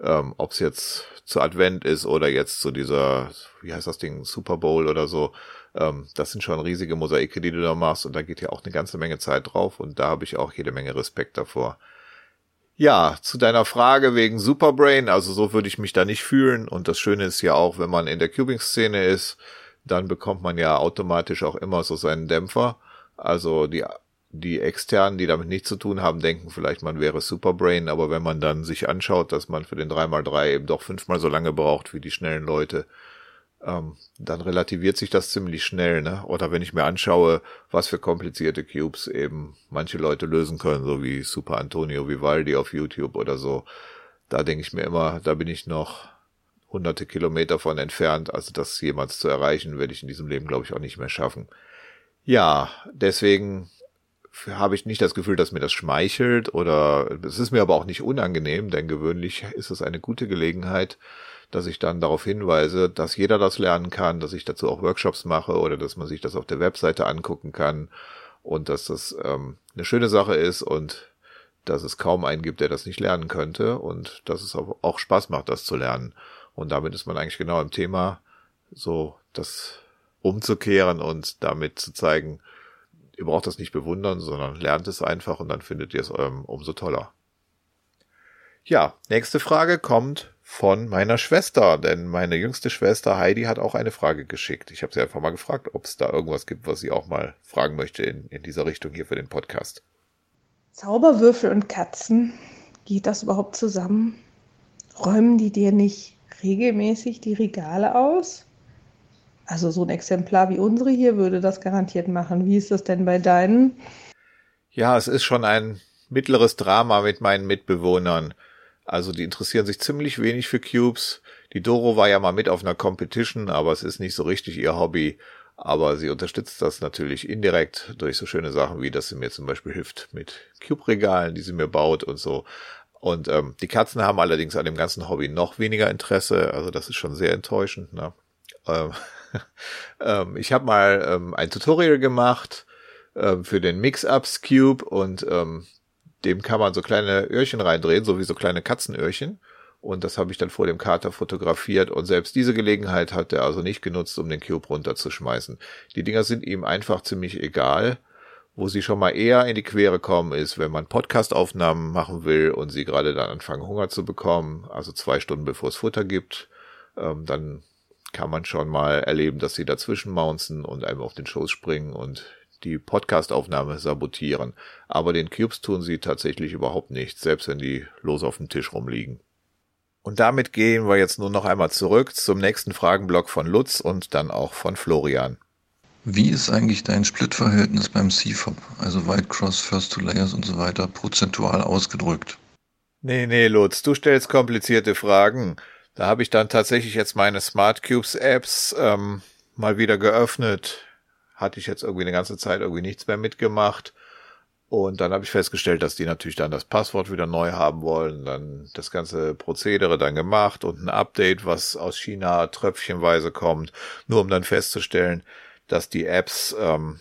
ähm, ob es jetzt zu Advent ist oder jetzt zu dieser, wie heißt das Ding, Super Bowl oder so. Ähm, das sind schon riesige Mosaike, die du da machst und da geht ja auch eine ganze Menge Zeit drauf und da habe ich auch jede Menge Respekt davor. Ja, zu deiner Frage wegen Superbrain, also so würde ich mich da nicht fühlen. Und das Schöne ist ja auch, wenn man in der Cubing-Szene ist, dann bekommt man ja automatisch auch immer so seinen Dämpfer. Also die, die externen, die damit nichts zu tun haben, denken vielleicht, man wäre Superbrain, aber wenn man dann sich anschaut, dass man für den 3x3 eben doch fünfmal so lange braucht wie die schnellen Leute, ähm, dann relativiert sich das ziemlich schnell, ne? Oder wenn ich mir anschaue, was für komplizierte Cubes eben manche Leute lösen können, so wie Super Antonio Vivaldi auf YouTube oder so, da denke ich mir immer, da bin ich noch hunderte Kilometer von entfernt. Also das jemals zu erreichen, werde ich in diesem Leben, glaube ich, auch nicht mehr schaffen. Ja, deswegen habe ich nicht das Gefühl, dass mir das schmeichelt oder es ist mir aber auch nicht unangenehm, denn gewöhnlich ist es eine gute Gelegenheit, dass ich dann darauf hinweise, dass jeder das lernen kann, dass ich dazu auch Workshops mache oder dass man sich das auf der Webseite angucken kann und dass das ähm, eine schöne Sache ist und dass es kaum einen gibt, der das nicht lernen könnte und dass es auch Spaß macht, das zu lernen. Und damit ist man eigentlich genau im Thema, so das umzukehren und damit zu zeigen, ihr braucht das nicht bewundern, sondern lernt es einfach und dann findet ihr es ähm, umso toller. Ja, nächste Frage kommt von meiner Schwester, denn meine jüngste Schwester Heidi hat auch eine Frage geschickt. Ich habe sie einfach mal gefragt, ob es da irgendwas gibt, was sie auch mal fragen möchte in, in dieser Richtung hier für den Podcast. Zauberwürfel und Katzen, geht das überhaupt zusammen? Räumen die dir nicht regelmäßig die Regale aus? Also so ein Exemplar wie unsere hier würde das garantiert machen. Wie ist das denn bei deinen? Ja, es ist schon ein mittleres Drama mit meinen Mitbewohnern. Also die interessieren sich ziemlich wenig für Cubes. Die Doro war ja mal mit auf einer Competition, aber es ist nicht so richtig ihr Hobby. Aber sie unterstützt das natürlich indirekt durch so schöne Sachen wie, dass sie mir zum Beispiel hilft mit Cube-Regalen, die sie mir baut und so. Und ähm, die Katzen haben allerdings an dem ganzen Hobby noch weniger Interesse. Also das ist schon sehr enttäuschend. Ne? Ähm, ähm, ich habe mal ähm, ein Tutorial gemacht ähm, für den Mix-Ups Cube und ähm, dem kann man so kleine Öhrchen reindrehen, so wie so kleine Katzenöhrchen. Und das habe ich dann vor dem Kater fotografiert. Und selbst diese Gelegenheit hat er also nicht genutzt, um den Cube runterzuschmeißen. Die Dinger sind ihm einfach ziemlich egal. Wo sie schon mal eher in die Quere kommen, ist, wenn man Podcastaufnahmen machen will und sie gerade dann anfangen, Hunger zu bekommen, also zwei Stunden bevor es Futter gibt, ähm, dann kann man schon mal erleben, dass sie dazwischen mounzen und einem auf den Schoß springen und die Podcastaufnahme sabotieren. Aber den Cubes tun sie tatsächlich überhaupt nichts, selbst wenn die los auf dem Tisch rumliegen. Und damit gehen wir jetzt nur noch einmal zurück zum nächsten Fragenblock von Lutz und dann auch von Florian. Wie ist eigentlich dein Splitverhältnis beim CFOP, also White Cross, First to Layers und so weiter, prozentual ausgedrückt? Nee, nee, Lutz, du stellst komplizierte Fragen. Da habe ich dann tatsächlich jetzt meine Smart Cubes Apps ähm, mal wieder geöffnet. Hatte ich jetzt irgendwie eine ganze Zeit irgendwie nichts mehr mitgemacht. Und dann habe ich festgestellt, dass die natürlich dann das Passwort wieder neu haben wollen, dann das ganze Prozedere dann gemacht und ein Update, was aus China tröpfchenweise kommt, nur um dann festzustellen, dass die Apps ähm,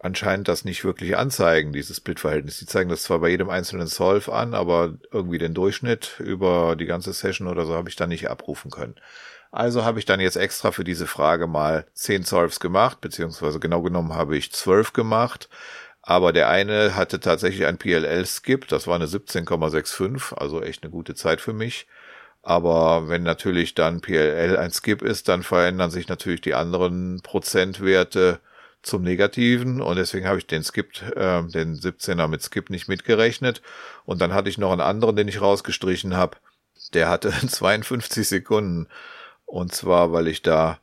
anscheinend das nicht wirklich anzeigen, dieses Splitverhältnis. Die zeigen das zwar bei jedem einzelnen Solve an, aber irgendwie den Durchschnitt über die ganze Session oder so habe ich dann nicht abrufen können. Also habe ich dann jetzt extra für diese Frage mal zehn Solves gemacht, beziehungsweise genau genommen habe ich zwölf gemacht aber der eine hatte tatsächlich ein PLL-Skip, das war eine 17,65, also echt eine gute Zeit für mich. Aber wenn natürlich dann PLL ein Skip ist, dann verändern sich natürlich die anderen Prozentwerte zum Negativen und deswegen habe ich den Skip, äh, den 17er mit Skip nicht mitgerechnet. Und dann hatte ich noch einen anderen, den ich rausgestrichen habe. Der hatte 52 Sekunden. Und zwar, weil ich da,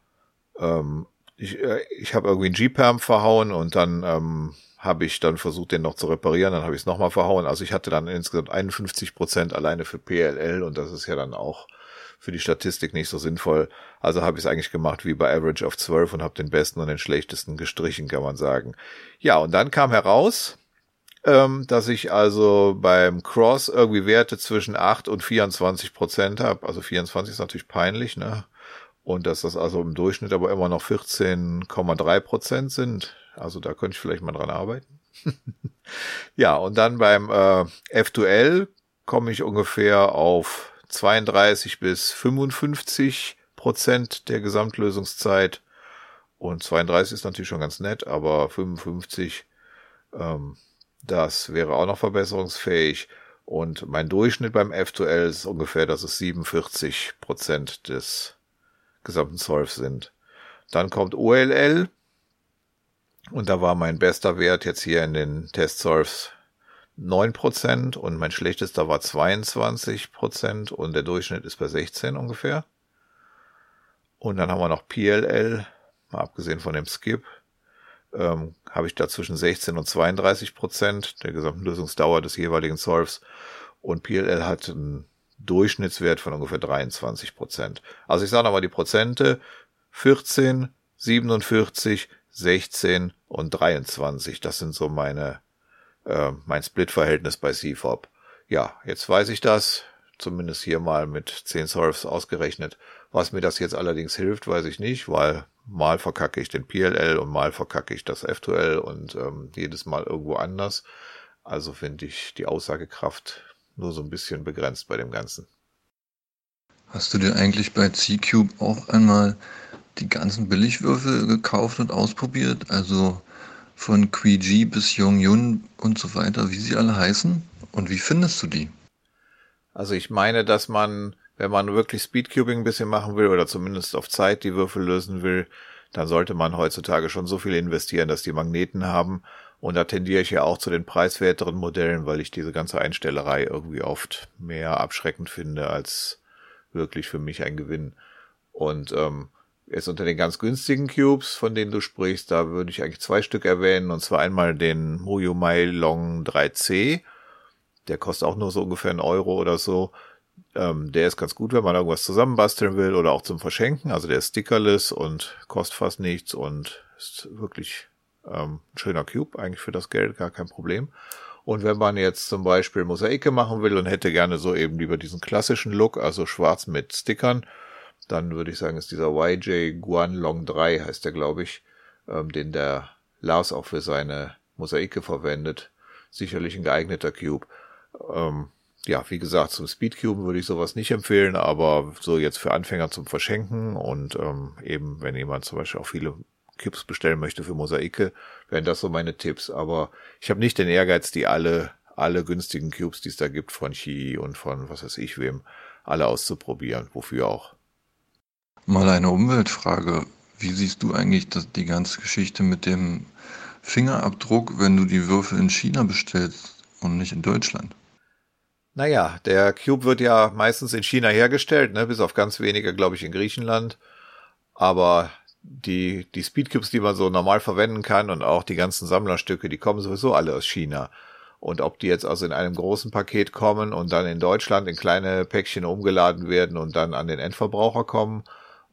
ähm, ich, äh, ich habe irgendwie einen G-Perm verhauen und dann ähm, habe ich dann versucht, den noch zu reparieren, dann habe ich es nochmal verhauen. Also ich hatte dann insgesamt 51 Prozent alleine für PLL und das ist ja dann auch für die Statistik nicht so sinnvoll. Also habe ich es eigentlich gemacht wie bei Average of 12 und habe den besten und den schlechtesten gestrichen, kann man sagen. Ja, und dann kam heraus, ähm, dass ich also beim Cross irgendwie Werte zwischen 8 und 24 Prozent habe. Also 24 ist natürlich peinlich, ne? Und dass das also im Durchschnitt aber immer noch 14,3 Prozent sind. Also da könnte ich vielleicht mal dran arbeiten. ja, und dann beim äh, F2L komme ich ungefähr auf 32 bis 55 Prozent der Gesamtlösungszeit. Und 32 ist natürlich schon ganz nett, aber 55, ähm, das wäre auch noch verbesserungsfähig. Und mein Durchschnitt beim F2L ist ungefähr, dass es 47 Prozent des gesamten Solves sind. Dann kommt OLL, und da war mein bester Wert jetzt hier in den Test-Solves 9% und mein schlechtester war 22% und der Durchschnitt ist bei 16 ungefähr. Und dann haben wir noch PLL, mal abgesehen von dem Skip, ähm, habe ich da zwischen 16 und 32% der gesamten Lösungsdauer des jeweiligen Solves. Und PLL hat einen Durchschnittswert von ungefähr 23 Prozent. Also ich sage nochmal die Prozente. 14, 47, 16 und 23. Das sind so meine, äh, mein Split-Verhältnis bei CFOP. Ja, jetzt weiß ich das. Zumindest hier mal mit 10 Surfs ausgerechnet. Was mir das jetzt allerdings hilft, weiß ich nicht, weil mal verkacke ich den PLL und mal verkacke ich das F2L und ähm, jedes Mal irgendwo anders. Also finde ich die Aussagekraft nur so ein bisschen begrenzt bei dem Ganzen. Hast du dir eigentlich bei C-Cube auch einmal die ganzen Billigwürfel gekauft und ausprobiert? Also von QG bis Yong-Yun und so weiter, wie sie alle heißen? Und wie findest du die? Also ich meine, dass man, wenn man wirklich Speedcubing ein bisschen machen will oder zumindest auf Zeit die Würfel lösen will, dann sollte man heutzutage schon so viel investieren, dass die Magneten haben. Und da tendiere ich ja auch zu den preiswerteren Modellen, weil ich diese ganze Einstellerei irgendwie oft mehr abschreckend finde als wirklich für mich ein Gewinn. Und ähm, jetzt unter den ganz günstigen Cubes, von denen du sprichst, da würde ich eigentlich zwei Stück erwähnen. Und zwar einmal den Muyo Mai Long 3C. Der kostet auch nur so ungefähr einen Euro oder so. Ähm, der ist ganz gut, wenn man irgendwas zusammenbasteln will oder auch zum Verschenken. Also der ist stickerless und kostet fast nichts und ist wirklich ähm, schöner Cube, eigentlich für das Geld, gar kein Problem. Und wenn man jetzt zum Beispiel Mosaike machen will und hätte gerne so eben lieber diesen klassischen Look, also schwarz mit Stickern, dann würde ich sagen, ist dieser YJ Guan Long 3, heißt der, glaube ich, ähm, den der Lars auch für seine Mosaike verwendet. Sicherlich ein geeigneter Cube. Ähm, ja, wie gesagt, zum Speedcube würde ich sowas nicht empfehlen, aber so jetzt für Anfänger zum Verschenken und ähm, eben, wenn jemand zum Beispiel auch viele Cubes bestellen möchte für Mosaike, wären das so meine Tipps. Aber ich habe nicht den Ehrgeiz, die alle, alle günstigen Cubes, die es da gibt, von Chi und von was weiß ich wem, alle auszuprobieren. Wofür auch. Mal eine Umweltfrage. Wie siehst du eigentlich das, die ganze Geschichte mit dem Fingerabdruck, wenn du die Würfel in China bestellst und nicht in Deutschland? Naja, der Cube wird ja meistens in China hergestellt, ne, bis auf ganz wenige, glaube ich, in Griechenland. Aber die, die Speedcubes, die man so normal verwenden kann und auch die ganzen Sammlerstücke, die kommen sowieso alle aus China. Und ob die jetzt also in einem großen Paket kommen und dann in Deutschland in kleine Päckchen umgeladen werden und dann an den Endverbraucher kommen,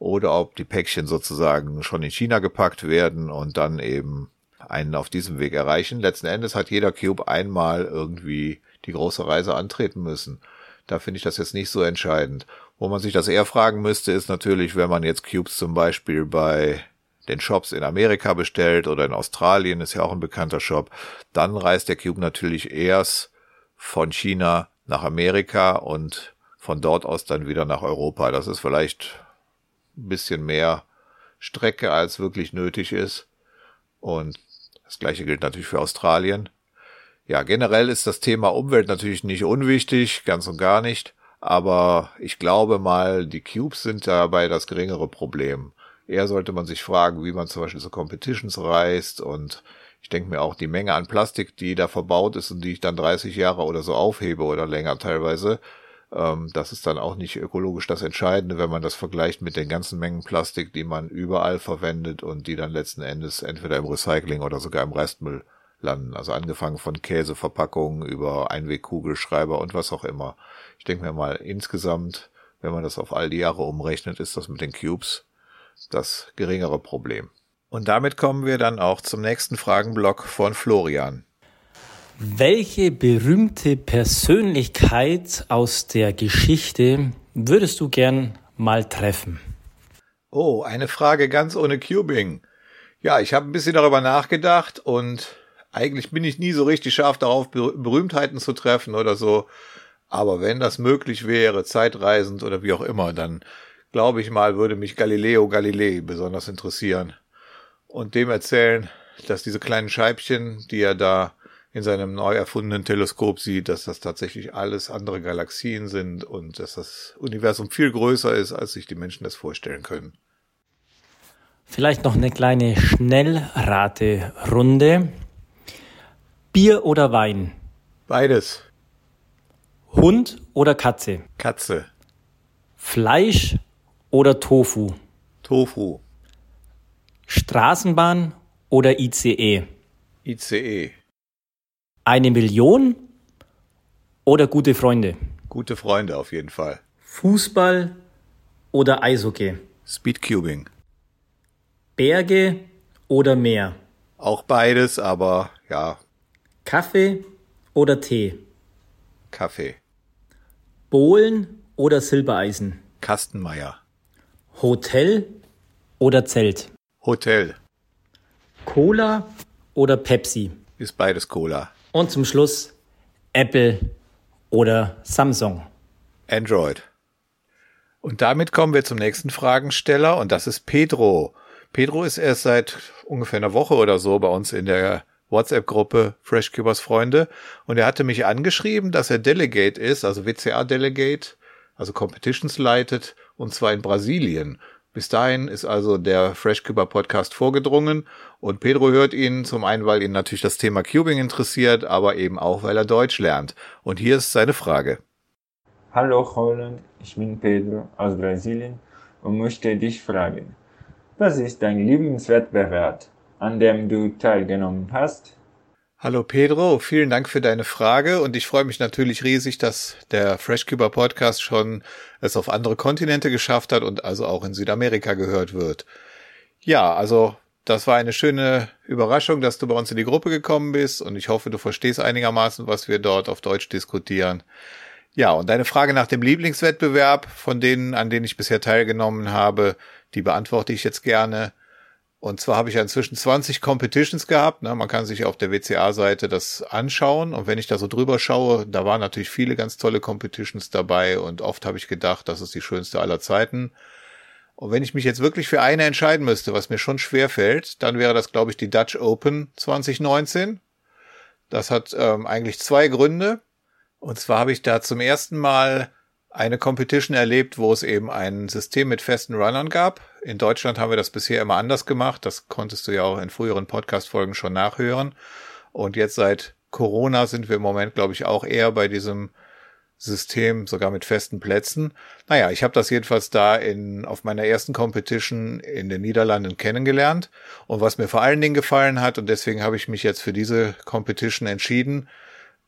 oder ob die Päckchen sozusagen schon in China gepackt werden und dann eben einen auf diesem Weg erreichen. Letzten Endes hat jeder Cube einmal irgendwie die große Reise antreten müssen. Da finde ich das jetzt nicht so entscheidend. Wo man sich das eher fragen müsste, ist natürlich, wenn man jetzt Cubes zum Beispiel bei den Shops in Amerika bestellt oder in Australien, ist ja auch ein bekannter Shop, dann reist der Cube natürlich erst von China nach Amerika und von dort aus dann wieder nach Europa. Das ist vielleicht ein bisschen mehr Strecke, als wirklich nötig ist. Und das gleiche gilt natürlich für Australien. Ja, generell ist das Thema Umwelt natürlich nicht unwichtig, ganz und gar nicht. Aber ich glaube mal, die Cubes sind dabei das geringere Problem. Eher sollte man sich fragen, wie man zum Beispiel so Competitions reist und ich denke mir auch die Menge an Plastik, die da verbaut ist und die ich dann 30 Jahre oder so aufhebe oder länger teilweise, ähm, das ist dann auch nicht ökologisch das Entscheidende, wenn man das vergleicht mit den ganzen Mengen Plastik, die man überall verwendet und die dann letzten Endes entweder im Recycling oder sogar im Restmüll landen. Also angefangen von Käseverpackungen über Einwegkugelschreiber und was auch immer. Ich denke mir mal, insgesamt, wenn man das auf all die Jahre umrechnet, ist das mit den Cubes das geringere Problem. Und damit kommen wir dann auch zum nächsten Fragenblock von Florian. Welche berühmte Persönlichkeit aus der Geschichte würdest du gern mal treffen? Oh, eine Frage ganz ohne Cubing. Ja, ich habe ein bisschen darüber nachgedacht und eigentlich bin ich nie so richtig scharf darauf, Berühmtheiten zu treffen oder so. Aber wenn das möglich wäre, zeitreisend oder wie auch immer, dann glaube ich mal, würde mich Galileo Galilei besonders interessieren. Und dem erzählen, dass diese kleinen Scheibchen, die er da in seinem neu erfundenen Teleskop sieht, dass das tatsächlich alles andere Galaxien sind und dass das Universum viel größer ist, als sich die Menschen das vorstellen können. Vielleicht noch eine kleine Schnellraterunde. Bier oder Wein? Beides. Hund oder Katze? Katze. Fleisch oder Tofu? Tofu. Straßenbahn oder ICE? ICE. Eine Million oder gute Freunde? Gute Freunde auf jeden Fall. Fußball oder Eishockey? Speedcubing. Berge oder Meer? Auch beides, aber ja. Kaffee oder Tee? Kaffee. Bohlen oder Silbereisen? Kastenmeier. Hotel oder Zelt? Hotel. Cola oder Pepsi? Ist beides Cola. Und zum Schluss Apple oder Samsung? Android. Und damit kommen wir zum nächsten Fragensteller und das ist Pedro. Pedro ist erst seit ungefähr einer Woche oder so bei uns in der WhatsApp-Gruppe Freshkeepers Freunde und er hatte mich angeschrieben, dass er Delegate ist, also WCA Delegate, also Competitions leitet und zwar in Brasilien. Bis dahin ist also der Freshkeeper Podcast vorgedrungen und Pedro hört ihn zum einen, weil ihn natürlich das Thema Cubing interessiert, aber eben auch, weil er Deutsch lernt. Und hier ist seine Frage. Hallo Holland, ich bin Pedro aus Brasilien und möchte dich fragen, was ist dein Lieblingswettbewerb, an dem du teilgenommen hast? Hallo Pedro, vielen Dank für deine Frage und ich freue mich natürlich riesig, dass der Freshkeeper Podcast schon es auf andere Kontinente geschafft hat und also auch in Südamerika gehört wird. Ja, also das war eine schöne Überraschung, dass du bei uns in die Gruppe gekommen bist und ich hoffe, du verstehst einigermaßen, was wir dort auf Deutsch diskutieren. Ja, und deine Frage nach dem Lieblingswettbewerb von denen, an denen ich bisher teilgenommen habe, die beantworte ich jetzt gerne. Und zwar habe ich ja inzwischen 20 Competitions gehabt. Ne? Man kann sich auf der WCA-Seite das anschauen. Und wenn ich da so drüber schaue, da waren natürlich viele ganz tolle Competitions dabei. Und oft habe ich gedacht, das ist die schönste aller Zeiten. Und wenn ich mich jetzt wirklich für eine entscheiden müsste, was mir schon schwer fällt, dann wäre das, glaube ich, die Dutch Open 2019. Das hat ähm, eigentlich zwei Gründe. Und zwar habe ich da zum ersten Mal eine Competition erlebt, wo es eben ein System mit festen Runnern gab. In Deutschland haben wir das bisher immer anders gemacht. Das konntest du ja auch in früheren Podcast-Folgen schon nachhören. Und jetzt seit Corona sind wir im Moment, glaube ich, auch eher bei diesem System, sogar mit festen Plätzen. Naja, ich habe das jedenfalls da in, auf meiner ersten Competition in den Niederlanden kennengelernt. Und was mir vor allen Dingen gefallen hat, und deswegen habe ich mich jetzt für diese Competition entschieden,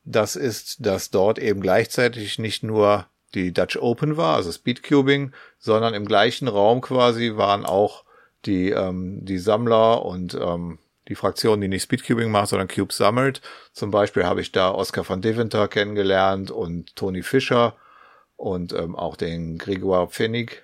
das ist, dass dort eben gleichzeitig nicht nur die Dutch Open war, also Speedcubing, sondern im gleichen Raum quasi waren auch die, ähm, die Sammler und ähm, die Fraktion, die nicht Speedcubing macht, sondern Cubes sammelt. Zum Beispiel habe ich da Oscar van Deventer kennengelernt und Tony Fischer und ähm, auch den Grégoire Pfennig,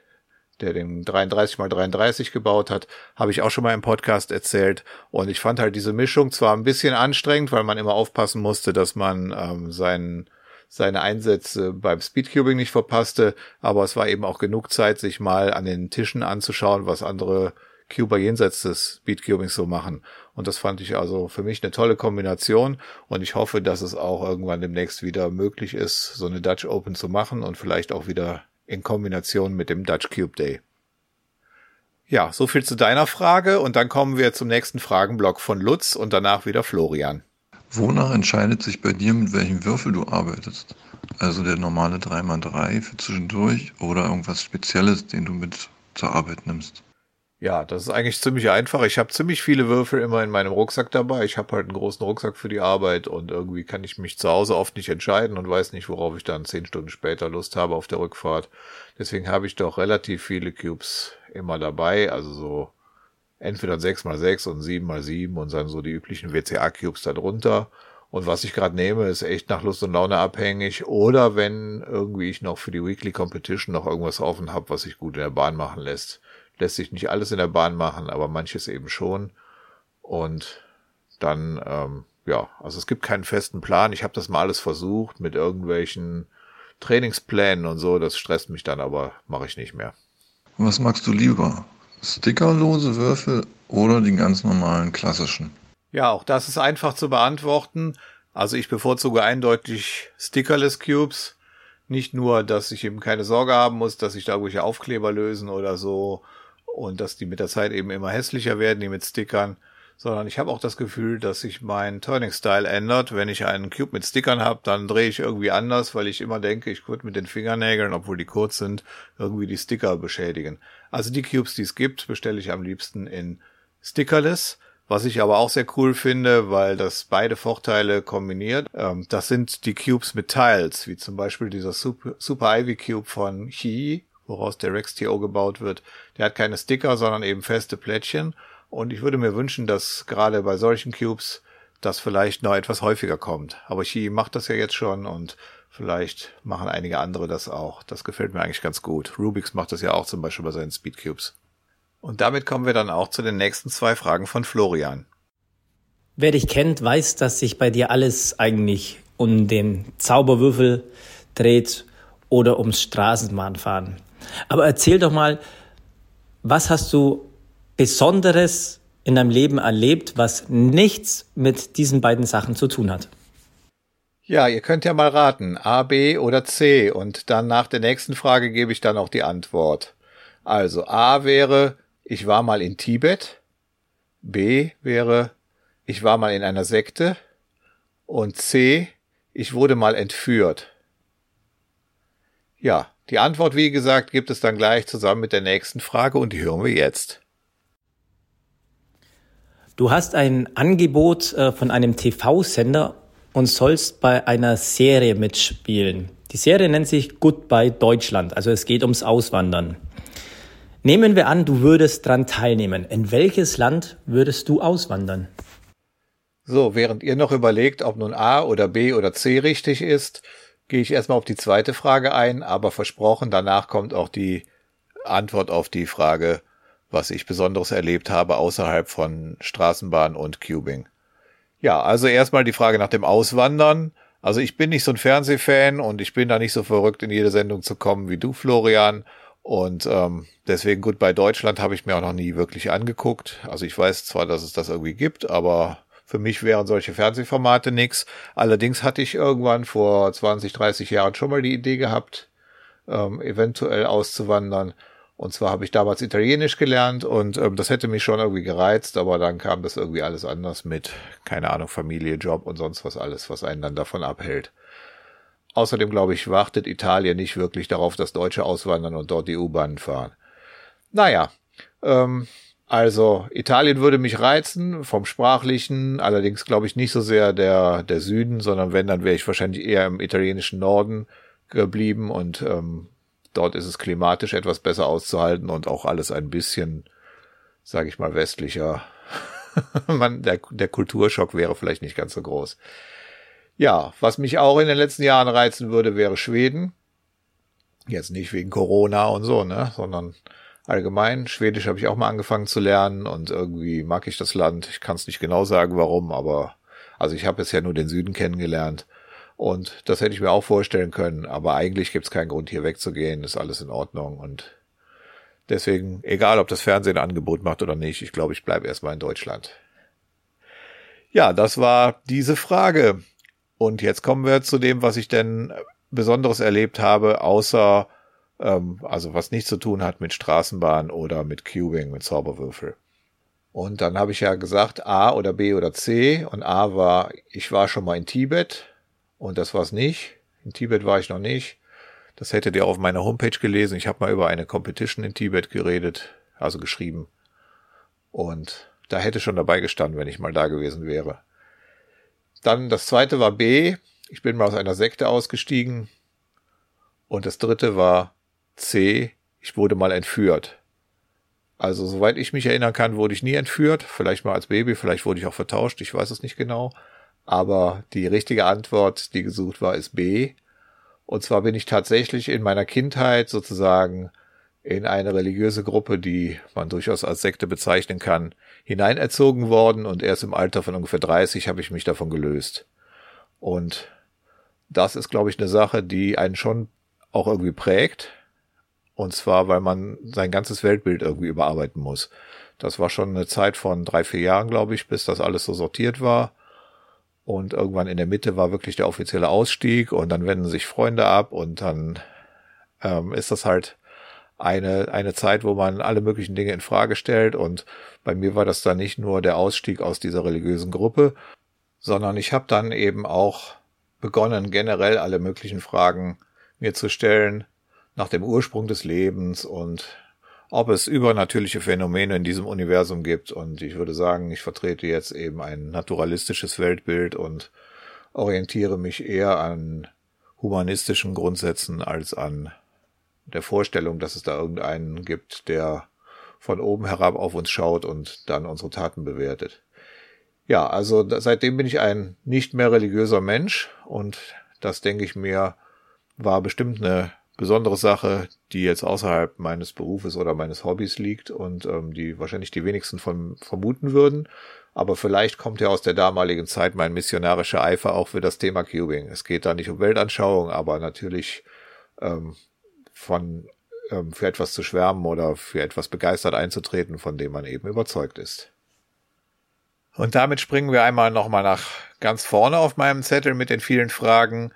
der den 33 x 33 gebaut hat, habe ich auch schon mal im Podcast erzählt. Und ich fand halt diese Mischung zwar ein bisschen anstrengend, weil man immer aufpassen musste, dass man ähm, seinen seine Einsätze beim Speedcubing nicht verpasste, aber es war eben auch genug Zeit, sich mal an den Tischen anzuschauen, was andere Cuber jenseits des Speedcubings so machen. Und das fand ich also für mich eine tolle Kombination und ich hoffe, dass es auch irgendwann demnächst wieder möglich ist, so eine Dutch Open zu machen und vielleicht auch wieder in Kombination mit dem Dutch Cube Day. Ja, so viel zu deiner Frage und dann kommen wir zum nächsten Fragenblock von Lutz und danach wieder Florian. Wonach entscheidet sich bei dir, mit welchem Würfel du arbeitest? Also der normale 3x3 für zwischendurch oder irgendwas Spezielles, den du mit zur Arbeit nimmst? Ja, das ist eigentlich ziemlich einfach. Ich habe ziemlich viele Würfel immer in meinem Rucksack dabei. Ich habe halt einen großen Rucksack für die Arbeit und irgendwie kann ich mich zu Hause oft nicht entscheiden und weiß nicht, worauf ich dann zehn Stunden später Lust habe auf der Rückfahrt. Deswegen habe ich doch relativ viele Cubes immer dabei. Also so entweder 6x6 und 7x7 und dann so die üblichen WCA-Cubes da drunter. Und was ich gerade nehme, ist echt nach Lust und Laune abhängig. Oder wenn irgendwie ich noch für die Weekly Competition noch irgendwas offen habe, was sich gut in der Bahn machen lässt lässt sich nicht alles in der Bahn machen, aber manches eben schon. Und dann, ähm, ja, also es gibt keinen festen Plan. Ich habe das mal alles versucht mit irgendwelchen Trainingsplänen und so. Das stresst mich dann, aber mache ich nicht mehr. Was magst du lieber? Stickerlose Würfel oder die ganz normalen klassischen? Ja, auch das ist einfach zu beantworten. Also ich bevorzuge eindeutig Stickerless Cubes. Nicht nur, dass ich eben keine Sorge haben muss, dass sich da irgendwelche Aufkleber lösen oder so und dass die mit der Zeit eben immer hässlicher werden, die mit Stickern, sondern ich habe auch das Gefühl, dass sich mein Turning Style ändert. Wenn ich einen Cube mit Stickern habe, dann drehe ich irgendwie anders, weil ich immer denke, ich würde mit den Fingernägeln, obwohl die kurz sind, irgendwie die Sticker beschädigen. Also die Cubes, die es gibt, bestelle ich am liebsten in Stickerless. Was ich aber auch sehr cool finde, weil das beide Vorteile kombiniert, ähm, das sind die Cubes mit Tiles, wie zum Beispiel dieser Super, Super Ivy Cube von Chi, woraus der Rex-TO gebaut wird. Der hat keine Sticker, sondern eben feste Plättchen. Und ich würde mir wünschen, dass gerade bei solchen Cubes das vielleicht noch etwas häufiger kommt. Aber Chi macht das ja jetzt schon und vielleicht machen einige andere das auch. Das gefällt mir eigentlich ganz gut. Rubix macht das ja auch zum Beispiel bei seinen Speedcubes. Und damit kommen wir dann auch zu den nächsten zwei Fragen von Florian. Wer dich kennt, weiß, dass sich bei dir alles eigentlich um den Zauberwürfel dreht oder ums Straßenbahnfahren. Aber erzähl doch mal, was hast du Besonderes in deinem Leben erlebt, was nichts mit diesen beiden Sachen zu tun hat? Ja, ihr könnt ja mal raten, A, B oder C und dann nach der nächsten Frage gebe ich dann auch die Antwort. Also A wäre, ich war mal in Tibet, B wäre, ich war mal in einer Sekte und C, ich wurde mal entführt. Ja, die Antwort, wie gesagt, gibt es dann gleich zusammen mit der nächsten Frage und die hören wir jetzt. Du hast ein Angebot äh, von einem TV-Sender und sollst bei einer Serie mitspielen. Die Serie nennt sich Goodbye Deutschland, also es geht ums Auswandern. Nehmen wir an, du würdest dran teilnehmen. In welches Land würdest du auswandern? So, während ihr noch überlegt, ob nun A oder B oder C richtig ist, gehe ich erstmal auf die zweite Frage ein, aber versprochen, danach kommt auch die Antwort auf die Frage, was ich Besonderes erlebt habe außerhalb von Straßenbahn und Cubing. Ja, also erstmal die Frage nach dem Auswandern. Also ich bin nicht so ein Fernsehfan und ich bin da nicht so verrückt, in jede Sendung zu kommen wie du, Florian. Und ähm, deswegen gut bei Deutschland habe ich mir auch noch nie wirklich angeguckt. Also ich weiß zwar, dass es das irgendwie gibt, aber für mich wären solche Fernsehformate nix. Allerdings hatte ich irgendwann vor 20, 30 Jahren schon mal die Idee gehabt, ähm, eventuell auszuwandern. Und zwar habe ich damals Italienisch gelernt und ähm, das hätte mich schon irgendwie gereizt, aber dann kam das irgendwie alles anders mit, keine Ahnung, Familie, Job und sonst was alles, was einen dann davon abhält. Außerdem glaube ich, wartet Italien nicht wirklich darauf, dass Deutsche auswandern und dort die U-Bahnen fahren. Naja, ähm, also Italien würde mich reizen vom sprachlichen, allerdings glaube ich nicht so sehr der der Süden, sondern wenn dann wäre ich wahrscheinlich eher im italienischen Norden geblieben und ähm, Dort ist es klimatisch etwas besser auszuhalten und auch alles ein bisschen, sage ich mal, westlicher. Man, der, der Kulturschock wäre vielleicht nicht ganz so groß. Ja, was mich auch in den letzten Jahren reizen würde, wäre Schweden. Jetzt nicht wegen Corona und so, ne, sondern allgemein. Schwedisch habe ich auch mal angefangen zu lernen und irgendwie mag ich das Land. Ich kann es nicht genau sagen, warum, aber also ich habe bisher nur den Süden kennengelernt und das hätte ich mir auch vorstellen können, aber eigentlich gibt es keinen Grund, hier wegzugehen, ist alles in Ordnung. Und deswegen, egal ob das Fernsehen ein Angebot macht oder nicht, ich glaube, ich bleibe erstmal in Deutschland. Ja, das war diese Frage. Und jetzt kommen wir zu dem, was ich denn Besonderes erlebt habe, außer, ähm, also was nichts zu tun hat mit Straßenbahn oder mit Cubing, mit Zauberwürfel. Und dann habe ich ja gesagt, A oder B oder C. Und A war, ich war schon mal in Tibet. Und das war's nicht. In Tibet war ich noch nicht. Das hättet ihr auf meiner Homepage gelesen. Ich habe mal über eine Competition in Tibet geredet, also geschrieben. Und da hätte schon dabei gestanden, wenn ich mal da gewesen wäre. Dann das zweite war B. Ich bin mal aus einer Sekte ausgestiegen. Und das dritte war C. Ich wurde mal entführt. Also, soweit ich mich erinnern kann, wurde ich nie entführt. Vielleicht mal als Baby, vielleicht wurde ich auch vertauscht. Ich weiß es nicht genau. Aber die richtige Antwort, die gesucht war, ist B. Und zwar bin ich tatsächlich in meiner Kindheit sozusagen in eine religiöse Gruppe, die man durchaus als Sekte bezeichnen kann, hineinerzogen worden und erst im Alter von ungefähr 30 habe ich mich davon gelöst. Und das ist, glaube ich, eine Sache, die einen schon auch irgendwie prägt. Und zwar, weil man sein ganzes Weltbild irgendwie überarbeiten muss. Das war schon eine Zeit von drei, vier Jahren, glaube ich, bis das alles so sortiert war. Und irgendwann in der Mitte war wirklich der offizielle Ausstieg und dann wenden sich Freunde ab und dann ähm, ist das halt eine, eine Zeit, wo man alle möglichen Dinge in Frage stellt. Und bei mir war das dann nicht nur der Ausstieg aus dieser religiösen Gruppe, sondern ich habe dann eben auch begonnen, generell alle möglichen Fragen mir zu stellen nach dem Ursprung des Lebens und ob es übernatürliche Phänomene in diesem Universum gibt. Und ich würde sagen, ich vertrete jetzt eben ein naturalistisches Weltbild und orientiere mich eher an humanistischen Grundsätzen als an der Vorstellung, dass es da irgendeinen gibt, der von oben herab auf uns schaut und dann unsere Taten bewertet. Ja, also seitdem bin ich ein nicht mehr religiöser Mensch und das denke ich mir war bestimmt eine besondere Sache, die jetzt außerhalb meines Berufes oder meines Hobbys liegt und ähm, die wahrscheinlich die wenigsten von vermuten würden. Aber vielleicht kommt ja aus der damaligen Zeit mein missionarischer Eifer auch für das Thema Cubing. Es geht da nicht um Weltanschauung, aber natürlich ähm, von ähm, für etwas zu schwärmen oder für etwas begeistert einzutreten, von dem man eben überzeugt ist. Und damit springen wir einmal nochmal nach ganz vorne auf meinem Zettel mit den vielen Fragen.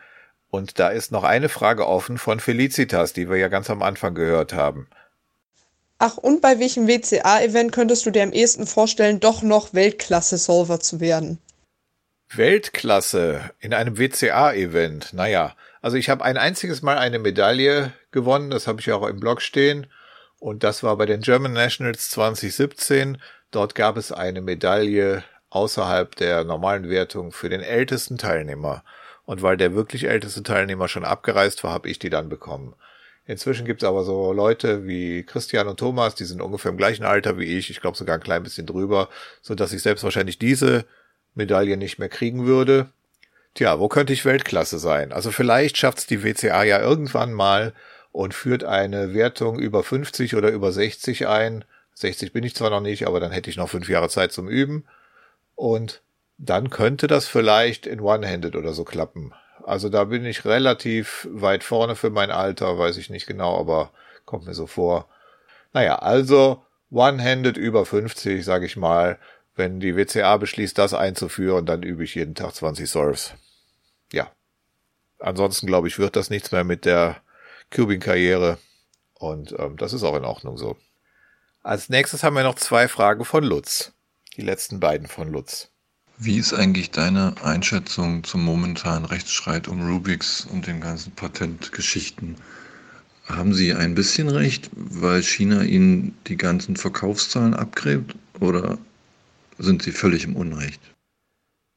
Und da ist noch eine Frage offen von Felicitas, die wir ja ganz am Anfang gehört haben. Ach, und bei welchem WCA-Event könntest du dir am ehesten vorstellen, doch noch Weltklasse-Solver zu werden? Weltklasse in einem WCA-Event. Naja, also ich habe ein einziges Mal eine Medaille gewonnen, das habe ich auch im Blog stehen. Und das war bei den German Nationals 2017. Dort gab es eine Medaille außerhalb der normalen Wertung für den ältesten Teilnehmer. Und weil der wirklich älteste Teilnehmer schon abgereist war, habe ich die dann bekommen. Inzwischen gibt's aber so Leute wie Christian und Thomas, die sind ungefähr im gleichen Alter wie ich, ich glaube sogar ein klein bisschen drüber, so dass ich selbst wahrscheinlich diese Medaille nicht mehr kriegen würde. Tja, wo könnte ich Weltklasse sein? Also vielleicht schafft's die WCA ja irgendwann mal und führt eine Wertung über 50 oder über 60 ein. 60 bin ich zwar noch nicht, aber dann hätte ich noch fünf Jahre Zeit zum Üben. Und dann könnte das vielleicht in One-Handed oder so klappen. Also da bin ich relativ weit vorne für mein Alter, weiß ich nicht genau, aber kommt mir so vor. Naja, also One-Handed über 50, sage ich mal. Wenn die WCA beschließt, das einzuführen, dann übe ich jeden Tag 20 Surfs. Ja. Ansonsten glaube ich, wird das nichts mehr mit der Cubing-Karriere. Und ähm, das ist auch in Ordnung so. Als nächstes haben wir noch zwei Fragen von Lutz. Die letzten beiden von Lutz. Wie ist eigentlich deine Einschätzung zum momentanen Rechtsstreit um Rubix und den ganzen Patentgeschichten? Haben Sie ein bisschen recht, weil China Ihnen die ganzen Verkaufszahlen abgräbt oder sind Sie völlig im Unrecht?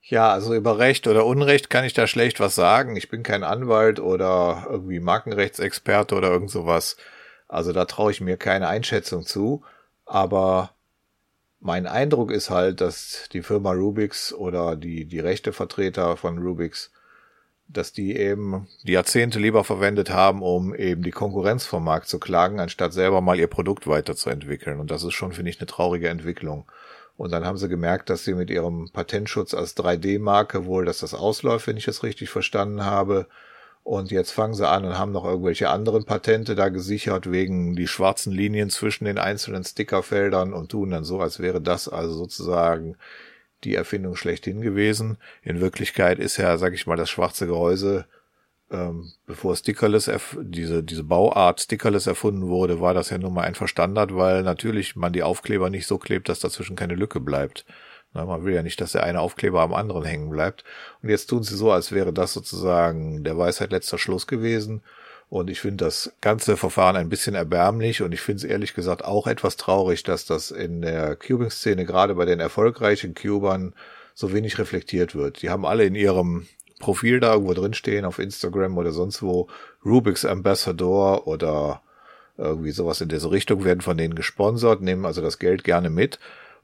Ja, also über Recht oder Unrecht kann ich da schlecht was sagen. Ich bin kein Anwalt oder irgendwie Markenrechtsexperte oder irgend sowas. Also da traue ich mir keine Einschätzung zu. Aber mein Eindruck ist halt, dass die Firma Rubix oder die, die Rechtevertreter von Rubix, dass die eben die Jahrzehnte lieber verwendet haben, um eben die Konkurrenz vom Markt zu klagen, anstatt selber mal ihr Produkt weiterzuentwickeln. Und das ist schon, finde ich, eine traurige Entwicklung. Und dann haben sie gemerkt, dass sie mit ihrem Patentschutz als 3D-Marke wohl, dass das ausläuft, wenn ich es richtig verstanden habe, und jetzt fangen sie an und haben noch irgendwelche anderen Patente da gesichert wegen die schwarzen Linien zwischen den einzelnen Stickerfeldern und tun dann so, als wäre das also sozusagen die Erfindung schlechthin gewesen. In Wirklichkeit ist ja, sag ich mal, das schwarze Gehäuse, ähm, bevor Stickerless, diese, diese Bauart Stickerless erfunden wurde, war das ja nun mal einfach Standard, weil natürlich man die Aufkleber nicht so klebt, dass dazwischen keine Lücke bleibt. Man will ja nicht, dass der eine Aufkleber am anderen hängen bleibt. Und jetzt tun sie so, als wäre das sozusagen der Weisheit letzter Schluss gewesen. Und ich finde das ganze Verfahren ein bisschen erbärmlich und ich finde es ehrlich gesagt auch etwas traurig, dass das in der Cubing-Szene gerade bei den erfolgreichen Cubern so wenig reflektiert wird. Die haben alle in ihrem Profil da irgendwo drinstehen, auf Instagram oder sonst wo, Rubik's Ambassador oder irgendwie sowas in diese Richtung werden von denen gesponsert, nehmen also das Geld gerne mit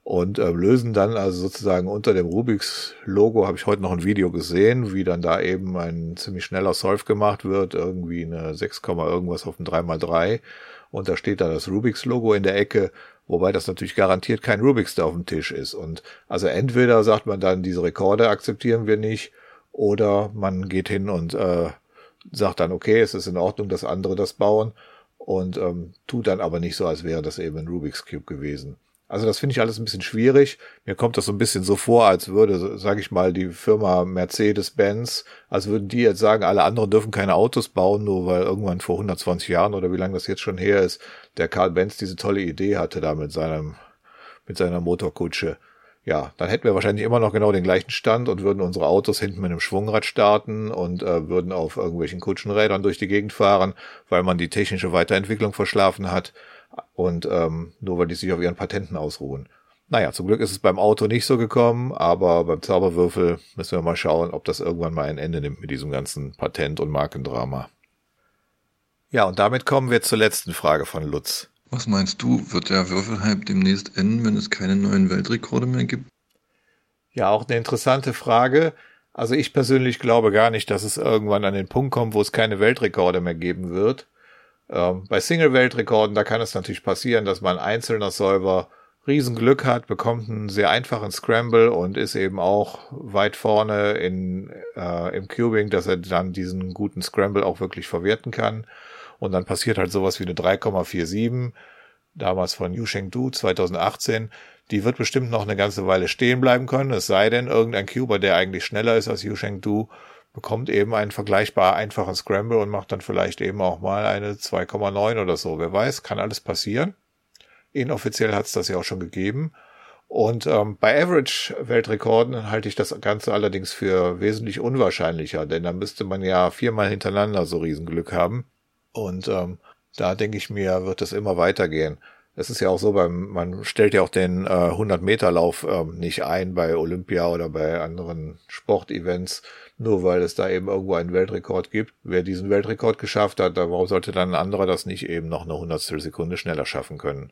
und äh, lösen dann also sozusagen unter dem Rubiks Logo habe ich heute noch ein Video gesehen, wie dann da eben ein ziemlich schneller Solve gemacht wird, irgendwie eine 6, irgendwas auf dem 3x3 und da steht da das Rubiks Logo in der Ecke, wobei das natürlich garantiert kein Rubiks da auf dem Tisch ist und also entweder sagt man dann diese Rekorde akzeptieren wir nicht oder man geht hin und äh, sagt dann okay, es ist in Ordnung, dass andere das bauen und ähm, tut dann aber nicht so, als wäre das eben ein Rubik's Cube gewesen. Also das finde ich alles ein bisschen schwierig. Mir kommt das so ein bisschen so vor, als würde, sage ich mal, die Firma Mercedes-Benz, als würden die jetzt sagen, alle anderen dürfen keine Autos bauen, nur weil irgendwann vor 120 Jahren oder wie lange das jetzt schon her ist, der Karl Benz diese tolle Idee hatte da mit seinem, mit seiner Motorkutsche. Ja, dann hätten wir wahrscheinlich immer noch genau den gleichen Stand und würden unsere Autos hinten mit einem Schwungrad starten und äh, würden auf irgendwelchen Kutschenrädern durch die Gegend fahren, weil man die technische Weiterentwicklung verschlafen hat. Und ähm, nur weil die sich auf ihren Patenten ausruhen. Naja, zum Glück ist es beim Auto nicht so gekommen, aber beim Zauberwürfel müssen wir mal schauen, ob das irgendwann mal ein Ende nimmt mit diesem ganzen Patent- und Markendrama. Ja, und damit kommen wir zur letzten Frage von Lutz. Was meinst du, wird der Würfelhype demnächst enden, wenn es keine neuen Weltrekorde mehr gibt? Ja, auch eine interessante Frage. Also ich persönlich glaube gar nicht, dass es irgendwann an den Punkt kommt, wo es keine Weltrekorde mehr geben wird. Ähm, bei Single-Weltrekorden, da kann es natürlich passieren, dass man einzelner Solver Riesenglück hat, bekommt einen sehr einfachen Scramble und ist eben auch weit vorne in, äh, im Cubing, dass er dann diesen guten Scramble auch wirklich verwerten kann. Und dann passiert halt sowas wie eine 3,47, damals von Yu Du 2018. Die wird bestimmt noch eine ganze Weile stehen bleiben können, es sei denn, irgendein Cuber, der eigentlich schneller ist als Yu Sheng Du, bekommt eben einen vergleichbar einfachen Scramble und macht dann vielleicht eben auch mal eine 2,9 oder so. Wer weiß, kann alles passieren. Inoffiziell hat es das ja auch schon gegeben. Und ähm, bei Average-Weltrekorden halte ich das Ganze allerdings für wesentlich unwahrscheinlicher, denn da müsste man ja viermal hintereinander so Riesenglück haben. Und ähm, da denke ich mir, wird es immer weitergehen. Es ist ja auch so, beim, man stellt ja auch den äh, 100-Meter-Lauf ähm, nicht ein bei Olympia oder bei anderen Sportevents, nur weil es da eben irgendwo einen Weltrekord gibt. Wer diesen Weltrekord geschafft hat, warum sollte dann ein anderer das nicht eben noch eine Hundertstel Sekunde schneller schaffen können?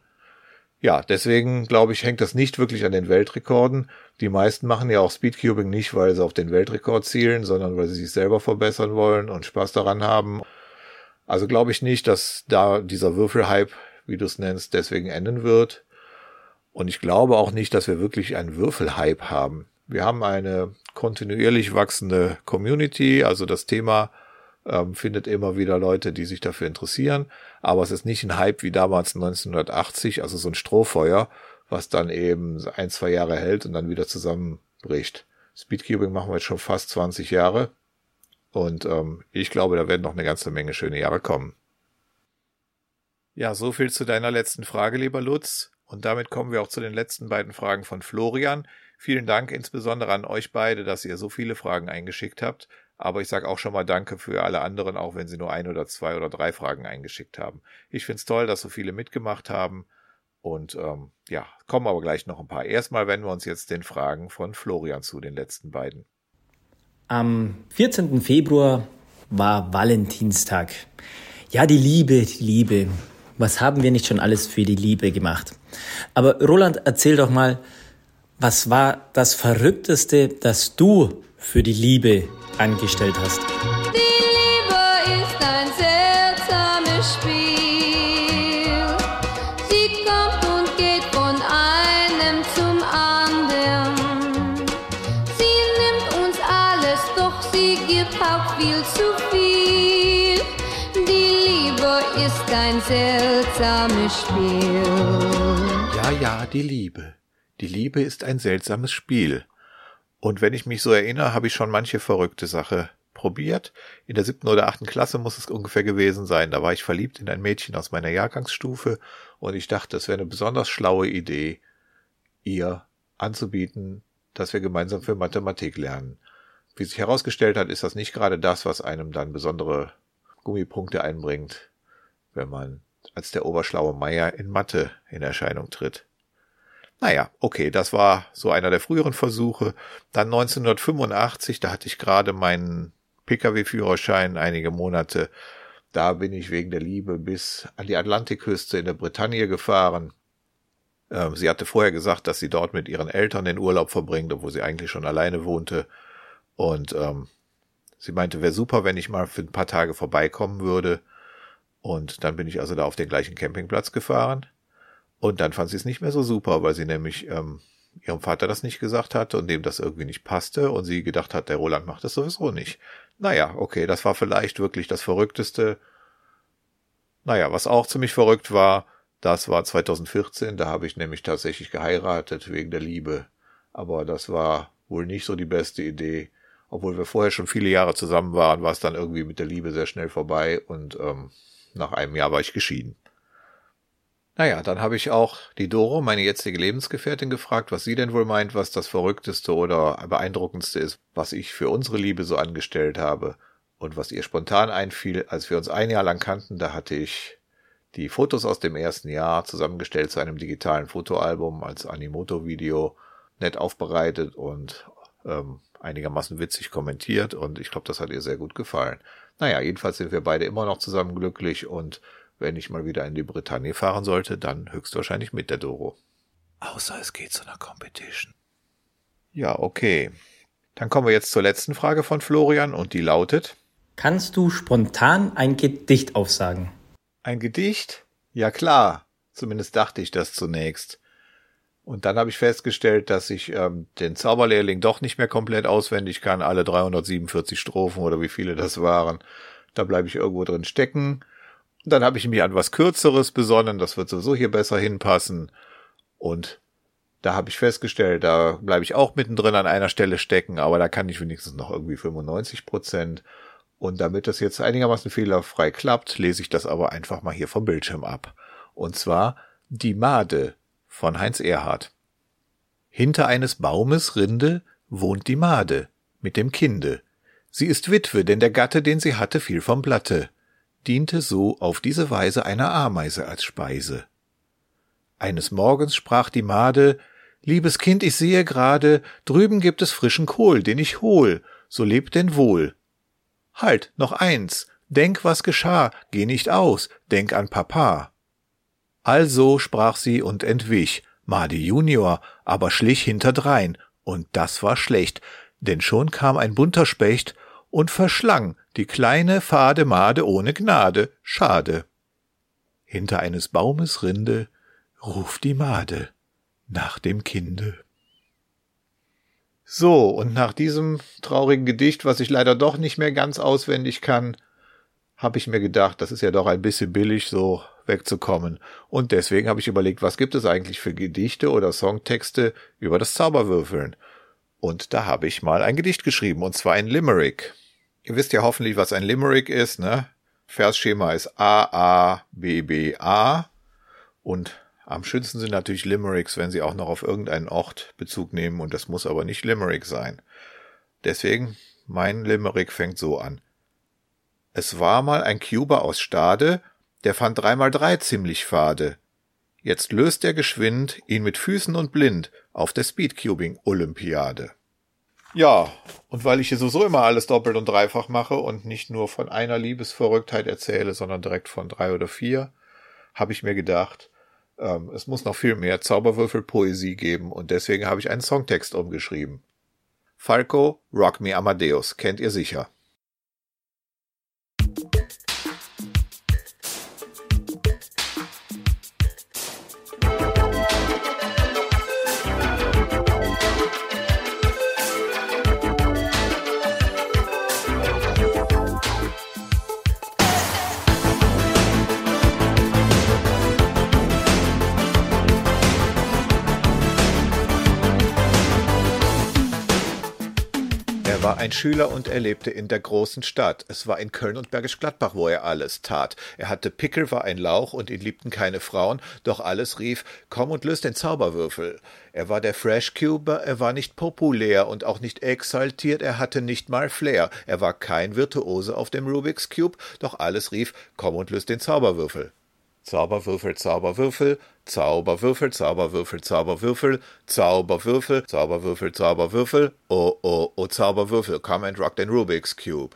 Ja, deswegen glaube ich, hängt das nicht wirklich an den Weltrekorden. Die meisten machen ja auch Speedcubing nicht, weil sie auf den Weltrekord zielen, sondern weil sie sich selber verbessern wollen und Spaß daran haben. Also glaube ich nicht, dass da dieser Würfelhype, wie du es nennst, deswegen enden wird. Und ich glaube auch nicht, dass wir wirklich einen Würfelhype haben. Wir haben eine kontinuierlich wachsende Community, also das Thema ähm, findet immer wieder Leute, die sich dafür interessieren. Aber es ist nicht ein Hype wie damals 1980, also so ein Strohfeuer, was dann eben ein, zwei Jahre hält und dann wieder zusammenbricht. Speedcubing machen wir jetzt schon fast 20 Jahre. Und ähm, ich glaube, da werden noch eine ganze Menge schöne Jahre kommen. Ja, so viel zu deiner letzten Frage, lieber Lutz. Und damit kommen wir auch zu den letzten beiden Fragen von Florian. Vielen Dank insbesondere an euch beide, dass ihr so viele Fragen eingeschickt habt. Aber ich sage auch schon mal Danke für alle anderen, auch wenn sie nur ein oder zwei oder drei Fragen eingeschickt haben. Ich finde es toll, dass so viele mitgemacht haben. Und ähm, ja, kommen aber gleich noch ein paar. Erstmal wenden wir uns jetzt den Fragen von Florian zu, den letzten beiden. Am 14. Februar war Valentinstag. Ja, die Liebe, die Liebe. Was haben wir nicht schon alles für die Liebe gemacht? Aber Roland, erzähl doch mal, was war das Verrückteste, das du für die Liebe angestellt hast? Ein seltsames Spiel. Ja, ja, die Liebe. Die Liebe ist ein seltsames Spiel. Und wenn ich mich so erinnere, habe ich schon manche verrückte Sache probiert. In der siebten oder achten Klasse muss es ungefähr gewesen sein. Da war ich verliebt in ein Mädchen aus meiner Jahrgangsstufe und ich dachte, es wäre eine besonders schlaue Idee, ihr anzubieten, dass wir gemeinsam für Mathematik lernen. Wie sich herausgestellt hat, ist das nicht gerade das, was einem dann besondere Gummipunkte einbringt, wenn man als der oberschlaue Meier in Mathe in Erscheinung tritt. Naja, okay, das war so einer der früheren Versuche. Dann 1985, da hatte ich gerade meinen Pkw-Führerschein einige Monate. Da bin ich wegen der Liebe bis an die Atlantikküste in der Bretagne gefahren. Ähm, sie hatte vorher gesagt, dass sie dort mit ihren Eltern den Urlaub verbringt, obwohl sie eigentlich schon alleine wohnte. Und ähm, sie meinte, wäre super, wenn ich mal für ein paar Tage vorbeikommen würde. Und dann bin ich also da auf den gleichen Campingplatz gefahren. Und dann fand sie es nicht mehr so super, weil sie nämlich ähm, ihrem Vater das nicht gesagt hatte und dem das irgendwie nicht passte und sie gedacht hat, der Roland macht das sowieso nicht. Naja, okay, das war vielleicht wirklich das Verrückteste. Naja, was auch ziemlich verrückt war, das war 2014, da habe ich nämlich tatsächlich geheiratet wegen der Liebe. Aber das war wohl nicht so die beste Idee. Obwohl wir vorher schon viele Jahre zusammen waren, war es dann irgendwie mit der Liebe sehr schnell vorbei und ähm, nach einem Jahr war ich geschieden. Naja, dann habe ich auch die Doro, meine jetzige Lebensgefährtin, gefragt, was sie denn wohl meint, was das Verrückteste oder Beeindruckendste ist, was ich für unsere Liebe so angestellt habe. Und was ihr spontan einfiel, als wir uns ein Jahr lang kannten, da hatte ich die Fotos aus dem ersten Jahr zusammengestellt zu einem digitalen Fotoalbum als Animoto-Video, nett aufbereitet und ähm, einigermaßen witzig kommentiert und ich glaube, das hat ihr sehr gut gefallen. Naja, jedenfalls sind wir beide immer noch zusammen glücklich und wenn ich mal wieder in die Bretagne fahren sollte, dann höchstwahrscheinlich mit der Doro. Außer es geht zu einer Competition. Ja, okay. Dann kommen wir jetzt zur letzten Frage von Florian und die lautet. Kannst du spontan ein Gedicht aufsagen? Ein Gedicht? Ja klar. Zumindest dachte ich das zunächst. Und dann habe ich festgestellt, dass ich ähm, den Zauberlehrling doch nicht mehr komplett auswendig kann, alle 347 Strophen oder wie viele das waren. Da bleibe ich irgendwo drin stecken. Und dann habe ich mich an was Kürzeres besonnen, das wird sowieso hier besser hinpassen. Und da habe ich festgestellt, da bleibe ich auch mittendrin an einer Stelle stecken, aber da kann ich wenigstens noch irgendwie 95 Prozent. Und damit das jetzt einigermaßen fehlerfrei klappt, lese ich das aber einfach mal hier vom Bildschirm ab. Und zwar die Made von Heinz Erhard. Hinter eines Baumes Rinde wohnt die Made mit dem Kinde. Sie ist Witwe, denn der Gatte, den sie hatte, fiel vom Blatte, diente so auf diese Weise einer Ameise als Speise. Eines Morgens sprach die Made, Liebes Kind, ich sehe gerade, drüben gibt es frischen Kohl, den ich hol, so lebt denn wohl. Halt, noch eins, denk, was geschah, geh nicht aus, denk an Papa. Also sprach sie und entwich, Made Junior aber schlich hinterdrein, und das war schlecht, denn schon kam ein bunter Specht und verschlang die kleine fade Made ohne Gnade, schade. Hinter eines Baumes Rinde ruft die Made nach dem Kinde. So, und nach diesem traurigen Gedicht, was ich leider doch nicht mehr ganz auswendig kann, habe ich mir gedacht, das ist ja doch ein bisschen billig, so wegzukommen. Und deswegen habe ich überlegt, was gibt es eigentlich für Gedichte oder Songtexte über das Zauberwürfeln? Und da habe ich mal ein Gedicht geschrieben, und zwar ein Limerick. Ihr wisst ja hoffentlich, was ein Limerick ist, ne? Versschema ist A, A, B, B, A. Und am schönsten sind natürlich Limericks, wenn sie auch noch auf irgendeinen Ort Bezug nehmen und das muss aber nicht Limerick sein. Deswegen, mein Limerick fängt so an. Es war mal ein Cuber aus Stade, der fand dreimal drei ziemlich fade. Jetzt löst er geschwind ihn mit Füßen und blind auf der Speedcubing Olympiade. Ja, und weil ich hier sowieso immer alles doppelt und dreifach mache und nicht nur von einer Liebesverrücktheit erzähle, sondern direkt von drei oder vier, habe ich mir gedacht, ähm, es muss noch viel mehr Zauberwürfelpoesie geben und deswegen habe ich einen Songtext umgeschrieben. Falco, Rock Me Amadeus, kennt ihr sicher. Ein Schüler und er lebte in der großen Stadt. Es war in Köln und Bergisch Gladbach, wo er alles tat. Er hatte Pickel, war ein Lauch und ihn liebten keine Frauen, doch alles rief, komm und löst den Zauberwürfel. Er war der Freshcuber, er war nicht populär und auch nicht exaltiert, er hatte nicht mal Flair. Er war kein Virtuose auf dem Rubik's Cube, doch alles rief, komm und löst den Zauberwürfel. Zauberwürfel, Zauberwürfel, Zauberwürfel, Zauberwürfel, Zauberwürfel, Zauberwürfel, Zauberwürfel, Zauberwürfel, oh, oh, oh, Zauberwürfel, come and rock den Rubik's Cube.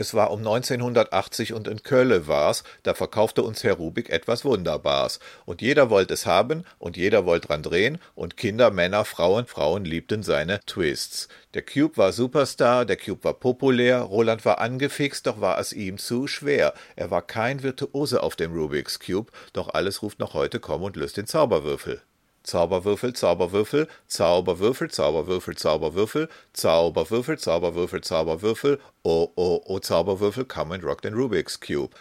Es war um 1980 und in Köln war's, da verkaufte uns Herr Rubik etwas Wunderbares. Und jeder wollte es haben und jeder wollte dran drehen und Kinder, Männer, Frauen, Frauen liebten seine Twists. Der Cube war Superstar, der Cube war populär, Roland war angefixt, doch war es ihm zu schwer. Er war kein Virtuose auf dem Rubik's Cube, doch alles ruft noch heute komm und löst den Zauberwürfel. Zauberwürfel, Zauberwürfel, Zauberwürfel, Zauberwürfel, Zauberwürfel, Zauberwürfel, Zauberwürfel, Zauberwürfel, oh, oh, oh, Zauberwürfel, come and rock den Rubik's Cube.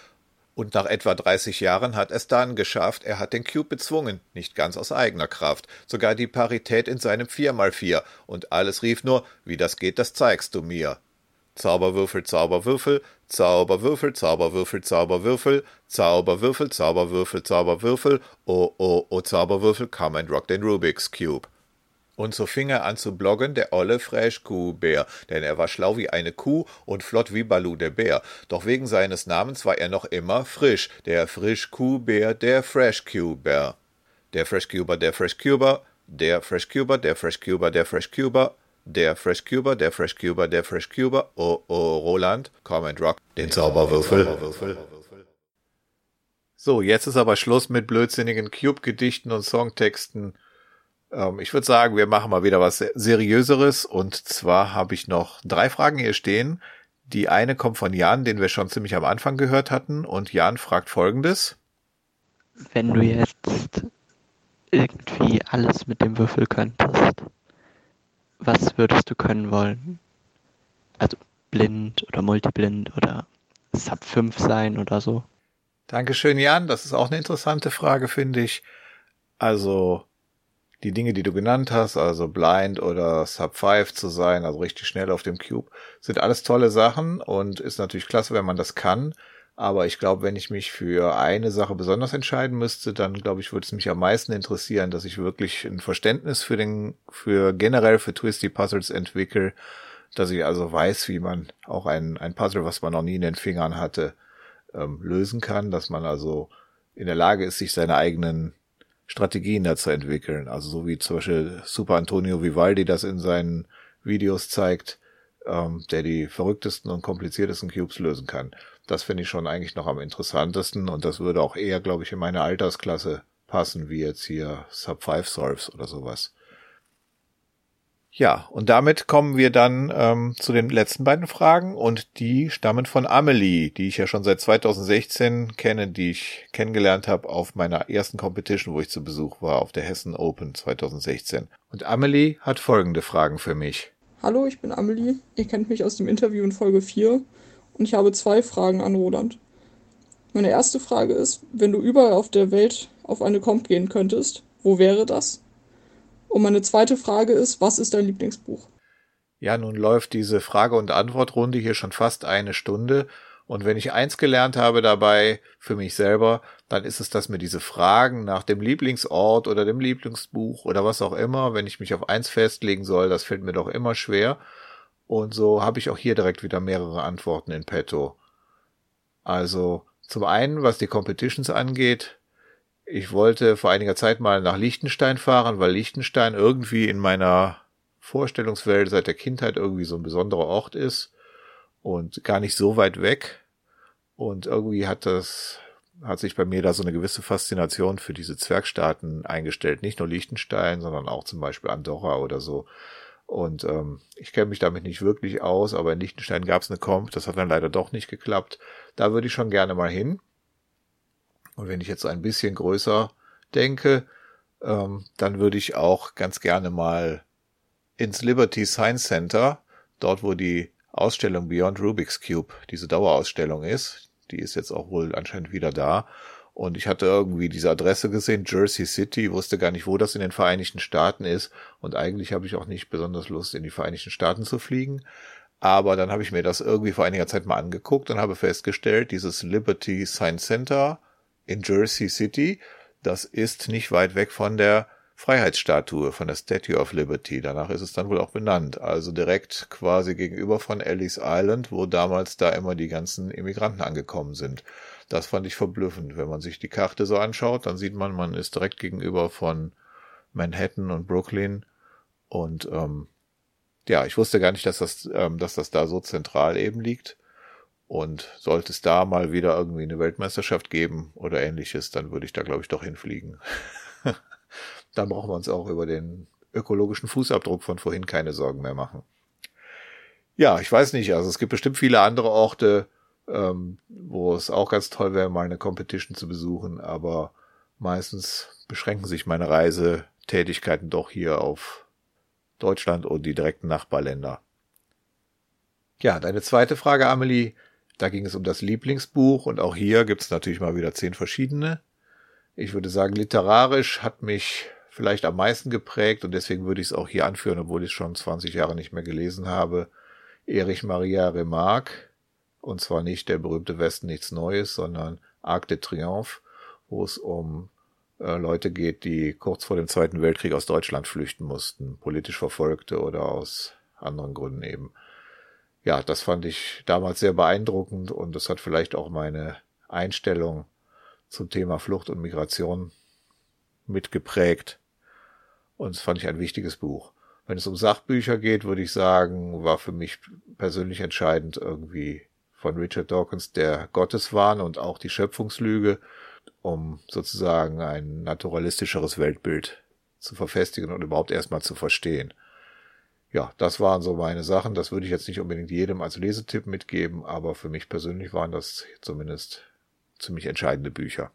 Und nach etwa 30 Jahren hat es dann geschafft, er hat den Cube bezwungen, nicht ganz aus eigener Kraft, sogar die Parität in seinem 4x4, und alles rief nur, wie das geht, das zeigst du mir. Zauberwürfel, Zauberwürfel, Zauberwürfel, Zauberwürfel, Zauberwürfel, Zauberwürfel, Zauberwürfel, Zauberwürfel, oh, oh, oh, Zauberwürfel, come and rock den Rubik's Cube. Und so fing er an zu bloggen, der olle Fräschkuhbär, denn er war schlau wie eine Kuh und flott wie Balu der Bär. Doch wegen seines Namens war er noch immer frisch, der Frischkuhbär, der Freshcuber. Der Freshcuber, der Freshcuber, der Freshcuber, der Freshcuber, der Freshcuber, der Freshcuber, der Freshcuber, der Freshcuber, oh oh Roland, komm and rock den Zauberwürfel. So, jetzt ist aber Schluss mit blödsinnigen Cube-Gedichten und Songtexten. Ähm, ich würde sagen, wir machen mal wieder was Seriöseres. Und zwar habe ich noch drei Fragen hier stehen. Die eine kommt von Jan, den wir schon ziemlich am Anfang gehört hatten. Und Jan fragt folgendes. Wenn du jetzt irgendwie alles mit dem Würfel könntest, was würdest du können wollen? Also blind oder multiblind oder Sub 5 sein oder so? Dankeschön, Jan. Das ist auch eine interessante Frage, finde ich. Also, die Dinge, die du genannt hast, also blind oder Sub 5 zu sein, also richtig schnell auf dem Cube, sind alles tolle Sachen und ist natürlich klasse, wenn man das kann. Aber ich glaube, wenn ich mich für eine Sache besonders entscheiden müsste, dann glaube ich, würde es mich am meisten interessieren, dass ich wirklich ein Verständnis für den, für generell für Twisty Puzzles entwickle, dass ich also weiß, wie man auch ein, ein Puzzle, was man noch nie in den Fingern hatte, ähm, lösen kann, dass man also in der Lage ist, sich seine eigenen Strategien dazu entwickeln. Also so wie zum Beispiel Super Antonio Vivaldi das in seinen Videos zeigt, ähm, der die verrücktesten und kompliziertesten Cubes lösen kann. Das finde ich schon eigentlich noch am interessantesten und das würde auch eher, glaube ich, in meine Altersklasse passen, wie jetzt hier Sub 5 Solves oder sowas. Ja, und damit kommen wir dann ähm, zu den letzten beiden Fragen und die stammen von Amelie, die ich ja schon seit 2016 kenne, die ich kennengelernt habe auf meiner ersten Competition, wo ich zu Besuch war, auf der Hessen Open 2016. Und Amelie hat folgende Fragen für mich. Hallo, ich bin Amelie. Ihr kennt mich aus dem Interview in Folge 4 und ich habe zwei Fragen an Roland. Meine erste Frage ist, wenn du überall auf der Welt auf eine Comp gehen könntest, wo wäre das? Und meine zweite Frage ist, was ist dein Lieblingsbuch? Ja, nun läuft diese Frage- und Antwortrunde hier schon fast eine Stunde. Und wenn ich eins gelernt habe dabei für mich selber, dann ist es, dass mir diese Fragen nach dem Lieblingsort oder dem Lieblingsbuch oder was auch immer, wenn ich mich auf eins festlegen soll, das fällt mir doch immer schwer. Und so habe ich auch hier direkt wieder mehrere Antworten in petto. Also zum einen, was die Competitions angeht, ich wollte vor einiger Zeit mal nach Liechtenstein fahren, weil Liechtenstein irgendwie in meiner Vorstellungswelt seit der Kindheit irgendwie so ein besonderer Ort ist und gar nicht so weit weg. Und irgendwie hat das, hat sich bei mir da so eine gewisse Faszination für diese Zwergstaaten eingestellt. Nicht nur Liechtenstein, sondern auch zum Beispiel Andorra oder so. Und ähm, ich kenne mich damit nicht wirklich aus, aber in Liechtenstein gab es eine Comp, das hat dann leider doch nicht geklappt. Da würde ich schon gerne mal hin. Und wenn ich jetzt ein bisschen größer denke, ähm, dann würde ich auch ganz gerne mal ins Liberty Science Center, dort wo die Ausstellung Beyond Rubik's Cube, diese Dauerausstellung ist. Die ist jetzt auch wohl anscheinend wieder da. Und ich hatte irgendwie diese Adresse gesehen, Jersey City, wusste gar nicht, wo das in den Vereinigten Staaten ist. Und eigentlich habe ich auch nicht besonders Lust, in die Vereinigten Staaten zu fliegen. Aber dann habe ich mir das irgendwie vor einiger Zeit mal angeguckt und habe festgestellt, dieses Liberty Science Center in Jersey City. Das ist nicht weit weg von der Freiheitsstatue, von der Statue of Liberty. Danach ist es dann wohl auch benannt. Also direkt quasi gegenüber von Ellis Island, wo damals da immer die ganzen Immigranten angekommen sind. Das fand ich verblüffend. Wenn man sich die Karte so anschaut, dann sieht man, man ist direkt gegenüber von Manhattan und Brooklyn. Und ähm, ja, ich wusste gar nicht, dass das, ähm, dass das da so zentral eben liegt. Und sollte es da mal wieder irgendwie eine Weltmeisterschaft geben oder ähnliches, dann würde ich da, glaube ich, doch hinfliegen. dann brauchen wir uns auch über den ökologischen Fußabdruck von vorhin keine Sorgen mehr machen. Ja, ich weiß nicht. Also es gibt bestimmt viele andere Orte, ähm, wo es auch ganz toll wäre, mal eine Competition zu besuchen, aber meistens beschränken sich meine Reisetätigkeiten doch hier auf Deutschland und die direkten Nachbarländer. Ja, deine zweite Frage, Amelie. Da ging es um das Lieblingsbuch und auch hier gibt es natürlich mal wieder zehn verschiedene. Ich würde sagen, literarisch hat mich vielleicht am meisten geprägt und deswegen würde ich es auch hier anführen, obwohl ich es schon 20 Jahre nicht mehr gelesen habe. Erich Maria Remarque und zwar nicht der berühmte Westen nichts Neues, sondern Arc de Triomphe, wo es um äh, Leute geht, die kurz vor dem Zweiten Weltkrieg aus Deutschland flüchten mussten, politisch Verfolgte oder aus anderen Gründen eben. Ja, das fand ich damals sehr beeindruckend und das hat vielleicht auch meine Einstellung zum Thema Flucht und Migration mitgeprägt. Und das fand ich ein wichtiges Buch. Wenn es um Sachbücher geht, würde ich sagen, war für mich persönlich entscheidend irgendwie von Richard Dawkins der Gotteswahn und auch die Schöpfungslüge, um sozusagen ein naturalistischeres Weltbild zu verfestigen und überhaupt erstmal zu verstehen. Ja, das waren so meine Sachen. Das würde ich jetzt nicht unbedingt jedem als Lesetipp mitgeben, aber für mich persönlich waren das zumindest ziemlich entscheidende Bücher.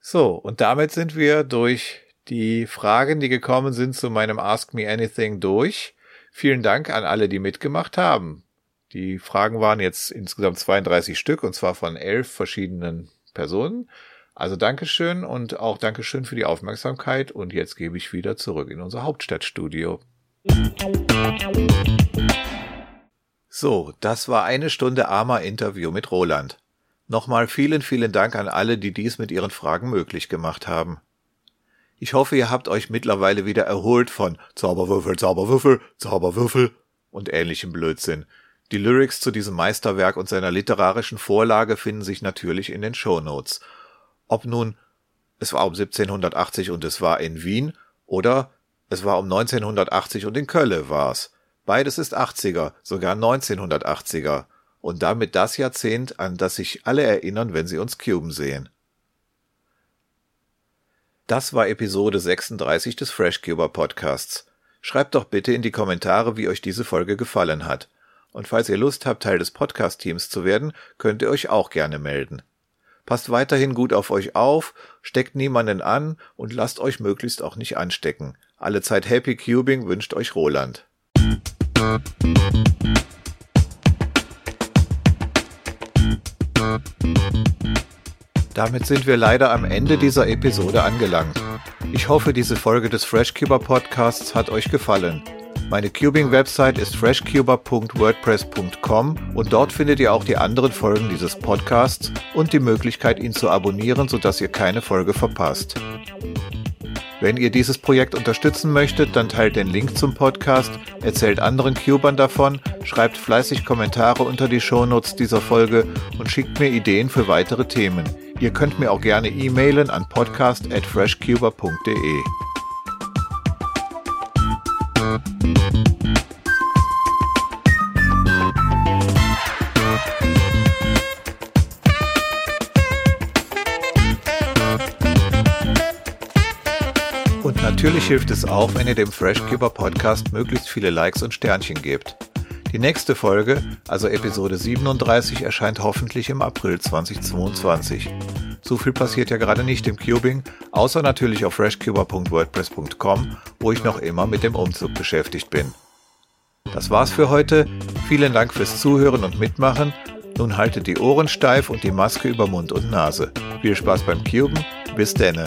So, und damit sind wir durch die Fragen, die gekommen sind zu meinem Ask Me Anything durch. Vielen Dank an alle, die mitgemacht haben. Die Fragen waren jetzt insgesamt 32 Stück und zwar von elf verschiedenen Personen. Also Dankeschön und auch Dankeschön für die Aufmerksamkeit und jetzt gebe ich wieder zurück in unser Hauptstadtstudio. So, das war eine Stunde armer Interview mit Roland. Nochmal vielen, vielen Dank an alle, die dies mit ihren Fragen möglich gemacht haben. Ich hoffe, ihr habt euch mittlerweile wieder erholt von Zauberwürfel, Zauberwürfel, Zauberwürfel und ähnlichem Blödsinn. Die Lyrics zu diesem Meisterwerk und seiner literarischen Vorlage finden sich natürlich in den Shownotes. Ob nun es war um 1780 und es war in Wien oder es war um 1980 und in Kölle war's. Beides ist 80er, sogar 1980er. Und damit das Jahrzehnt, an das sich alle erinnern, wenn sie uns Cuben sehen. Das war Episode 36 des FreshCuber Podcasts. Schreibt doch bitte in die Kommentare, wie euch diese Folge gefallen hat. Und falls ihr Lust habt, Teil des Podcast-Teams zu werden, könnt ihr euch auch gerne melden. Passt weiterhin gut auf euch auf, steckt niemanden an und lasst euch möglichst auch nicht anstecken. Alle Zeit Happy Cubing wünscht euch Roland. Damit sind wir leider am Ende dieser Episode angelangt. Ich hoffe, diese Folge des FreshCuber Podcasts hat euch gefallen. Meine Cubing-Website ist freshcuber.wordpress.com und dort findet ihr auch die anderen Folgen dieses Podcasts und die Möglichkeit, ihn zu abonnieren, sodass ihr keine Folge verpasst. Wenn ihr dieses Projekt unterstützen möchtet, dann teilt den Link zum Podcast, erzählt anderen Cubern davon, schreibt fleißig Kommentare unter die Shownotes dieser Folge und schickt mir Ideen für weitere Themen. Ihr könnt mir auch gerne e-mailen an podcast@freshcuber.de. Und natürlich hilft es auch, wenn ihr dem Freshkeeper Podcast möglichst viele Likes und Sternchen gebt. Die nächste Folge, also Episode 37, erscheint hoffentlich im April 2022. So viel passiert ja gerade nicht im Cubing, außer natürlich auf freshcuber.wordpress.com, wo ich noch immer mit dem Umzug beschäftigt bin. Das war's für heute. Vielen Dank fürs Zuhören und Mitmachen. Nun haltet die Ohren steif und die Maske über Mund und Nase. Viel Spaß beim Cuben. Bis denne.